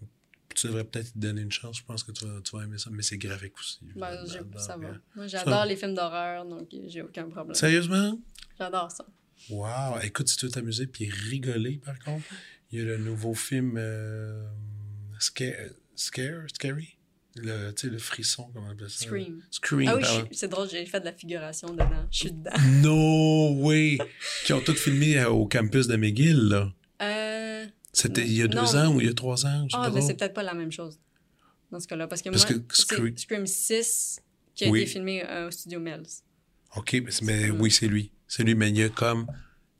tu devrais peut-être te donner une chance, je pense que tu vas, tu vas aimer ça, mais c'est graphique aussi. Ben, ça va. hein. Moi, j'adore les films d'horreur, donc j'ai aucun problème. Sérieusement? J'adore ça. Wow! Écoute, si tu veux t'amuser puis rigoler, par contre, il y a le nouveau film euh, Scare, Scare, Scary? Le, tu sais, le frisson, comment on appelle ça? Scream. Scream, Ah oui, c'est drôle, j'ai fait de la figuration dedans. Je suis dedans. No way! Qui ont tout filmé euh, au campus de McGill, là. C'était il y a deux Non. ans ou il y a trois ans, je sais Ah, pas mais trop. c'est peut-être pas la même chose dans ce cas-là. Parce que Parce moi, que Scream- Scream 6 qui a Oui. été filmé euh, au studio Mills. OK, mais, mais oui, c'est lui. C'est lui, mais il y a comme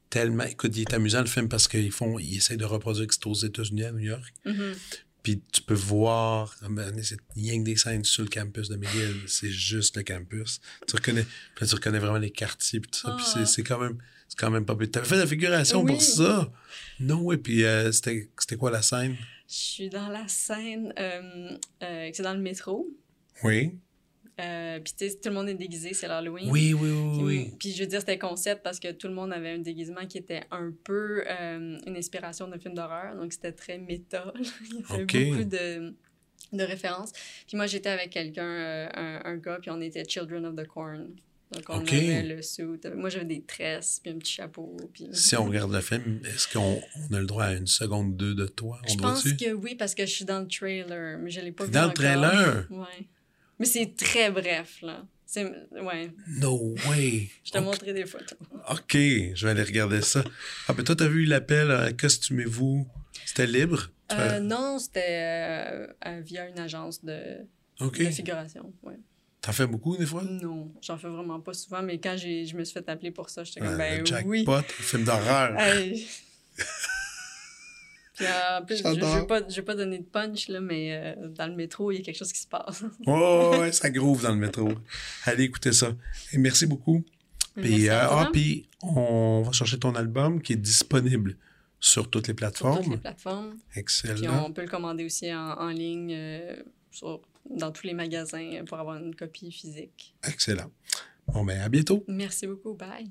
tellement... Écoute, il est amusant, le film, parce qu'ils font... Ils essayent de reproduire que c'est aux États-Unis, à New York. Mhm. Puis tu peux voir... ah, C'est rien que des scènes sur le campus de McGill. C'est juste le campus. Tu reconnais... Puis là, tu reconnais vraiment les quartiers, puis tout ça. Puis Ah. c'est- c'est quand même... C'est quand même pas... T'avais fait la figuration Oui. pour ça? Non, oui. Puis euh, c'était c'était quoi la scène? Je suis dans la scène, euh, euh, c'est dans le métro. Oui. Euh, puis tu sais, tout le monde est déguisé, c'est l'Halloween. Oui, oui, oui, Puis, oui. puis je veux dire, c'était concept parce que tout le monde avait un déguisement qui était un peu euh, une inspiration d'un film d'horreur. Donc c'était très méta. Il y avait Ok. beaucoup de, de références. Puis moi, j'étais avec quelqu'un, euh, un, un gars, puis on était Children of the Corn. Donc on avait le suit. Moi, j'avais des tresses, puis un petit chapeau. Puis... Si on regarde le film, est-ce qu'on on a le droit à une seconde deux de toi? Je pense que oui, parce que je suis dans le trailer, mais je l'ai pas vu Dans le trailer? Ouais. Mais c'est très bref, là. C'est... Ouais. No way! Je Ok. montrerai des photos. OK, je vais aller regarder ça. Ah, ben toi, t'as vu l'appel à Costumez-vous? C'était libre? Euh, non, c'était euh, euh, via une agence de, OK. de figuration. Ouais. T'en fais beaucoup, des fois? Non, j'en fais vraiment pas souvent, mais quand j'ai, je me suis fait appeler pour ça, j'étais Euh, comme, ben jackpot, oui. film d'horreur. Puis en plus, je ne J'adore. vais pas, je vais pas donner de punch, là, mais euh, dans le métro, il y a quelque chose qui se passe. Oh, ouais, ça groove dans le métro. Allez écouter ça. Et merci beaucoup. Puis, euh, ah, puis on va chercher ton album qui est disponible sur toutes les sur plateformes. toutes les plateformes. Puis Excellent. on peut le commander aussi en, en ligne euh, sur, dans tous les magasins pour avoir une copie physique. Excellent. Bon, ben, à bientôt. Merci beaucoup. Bye.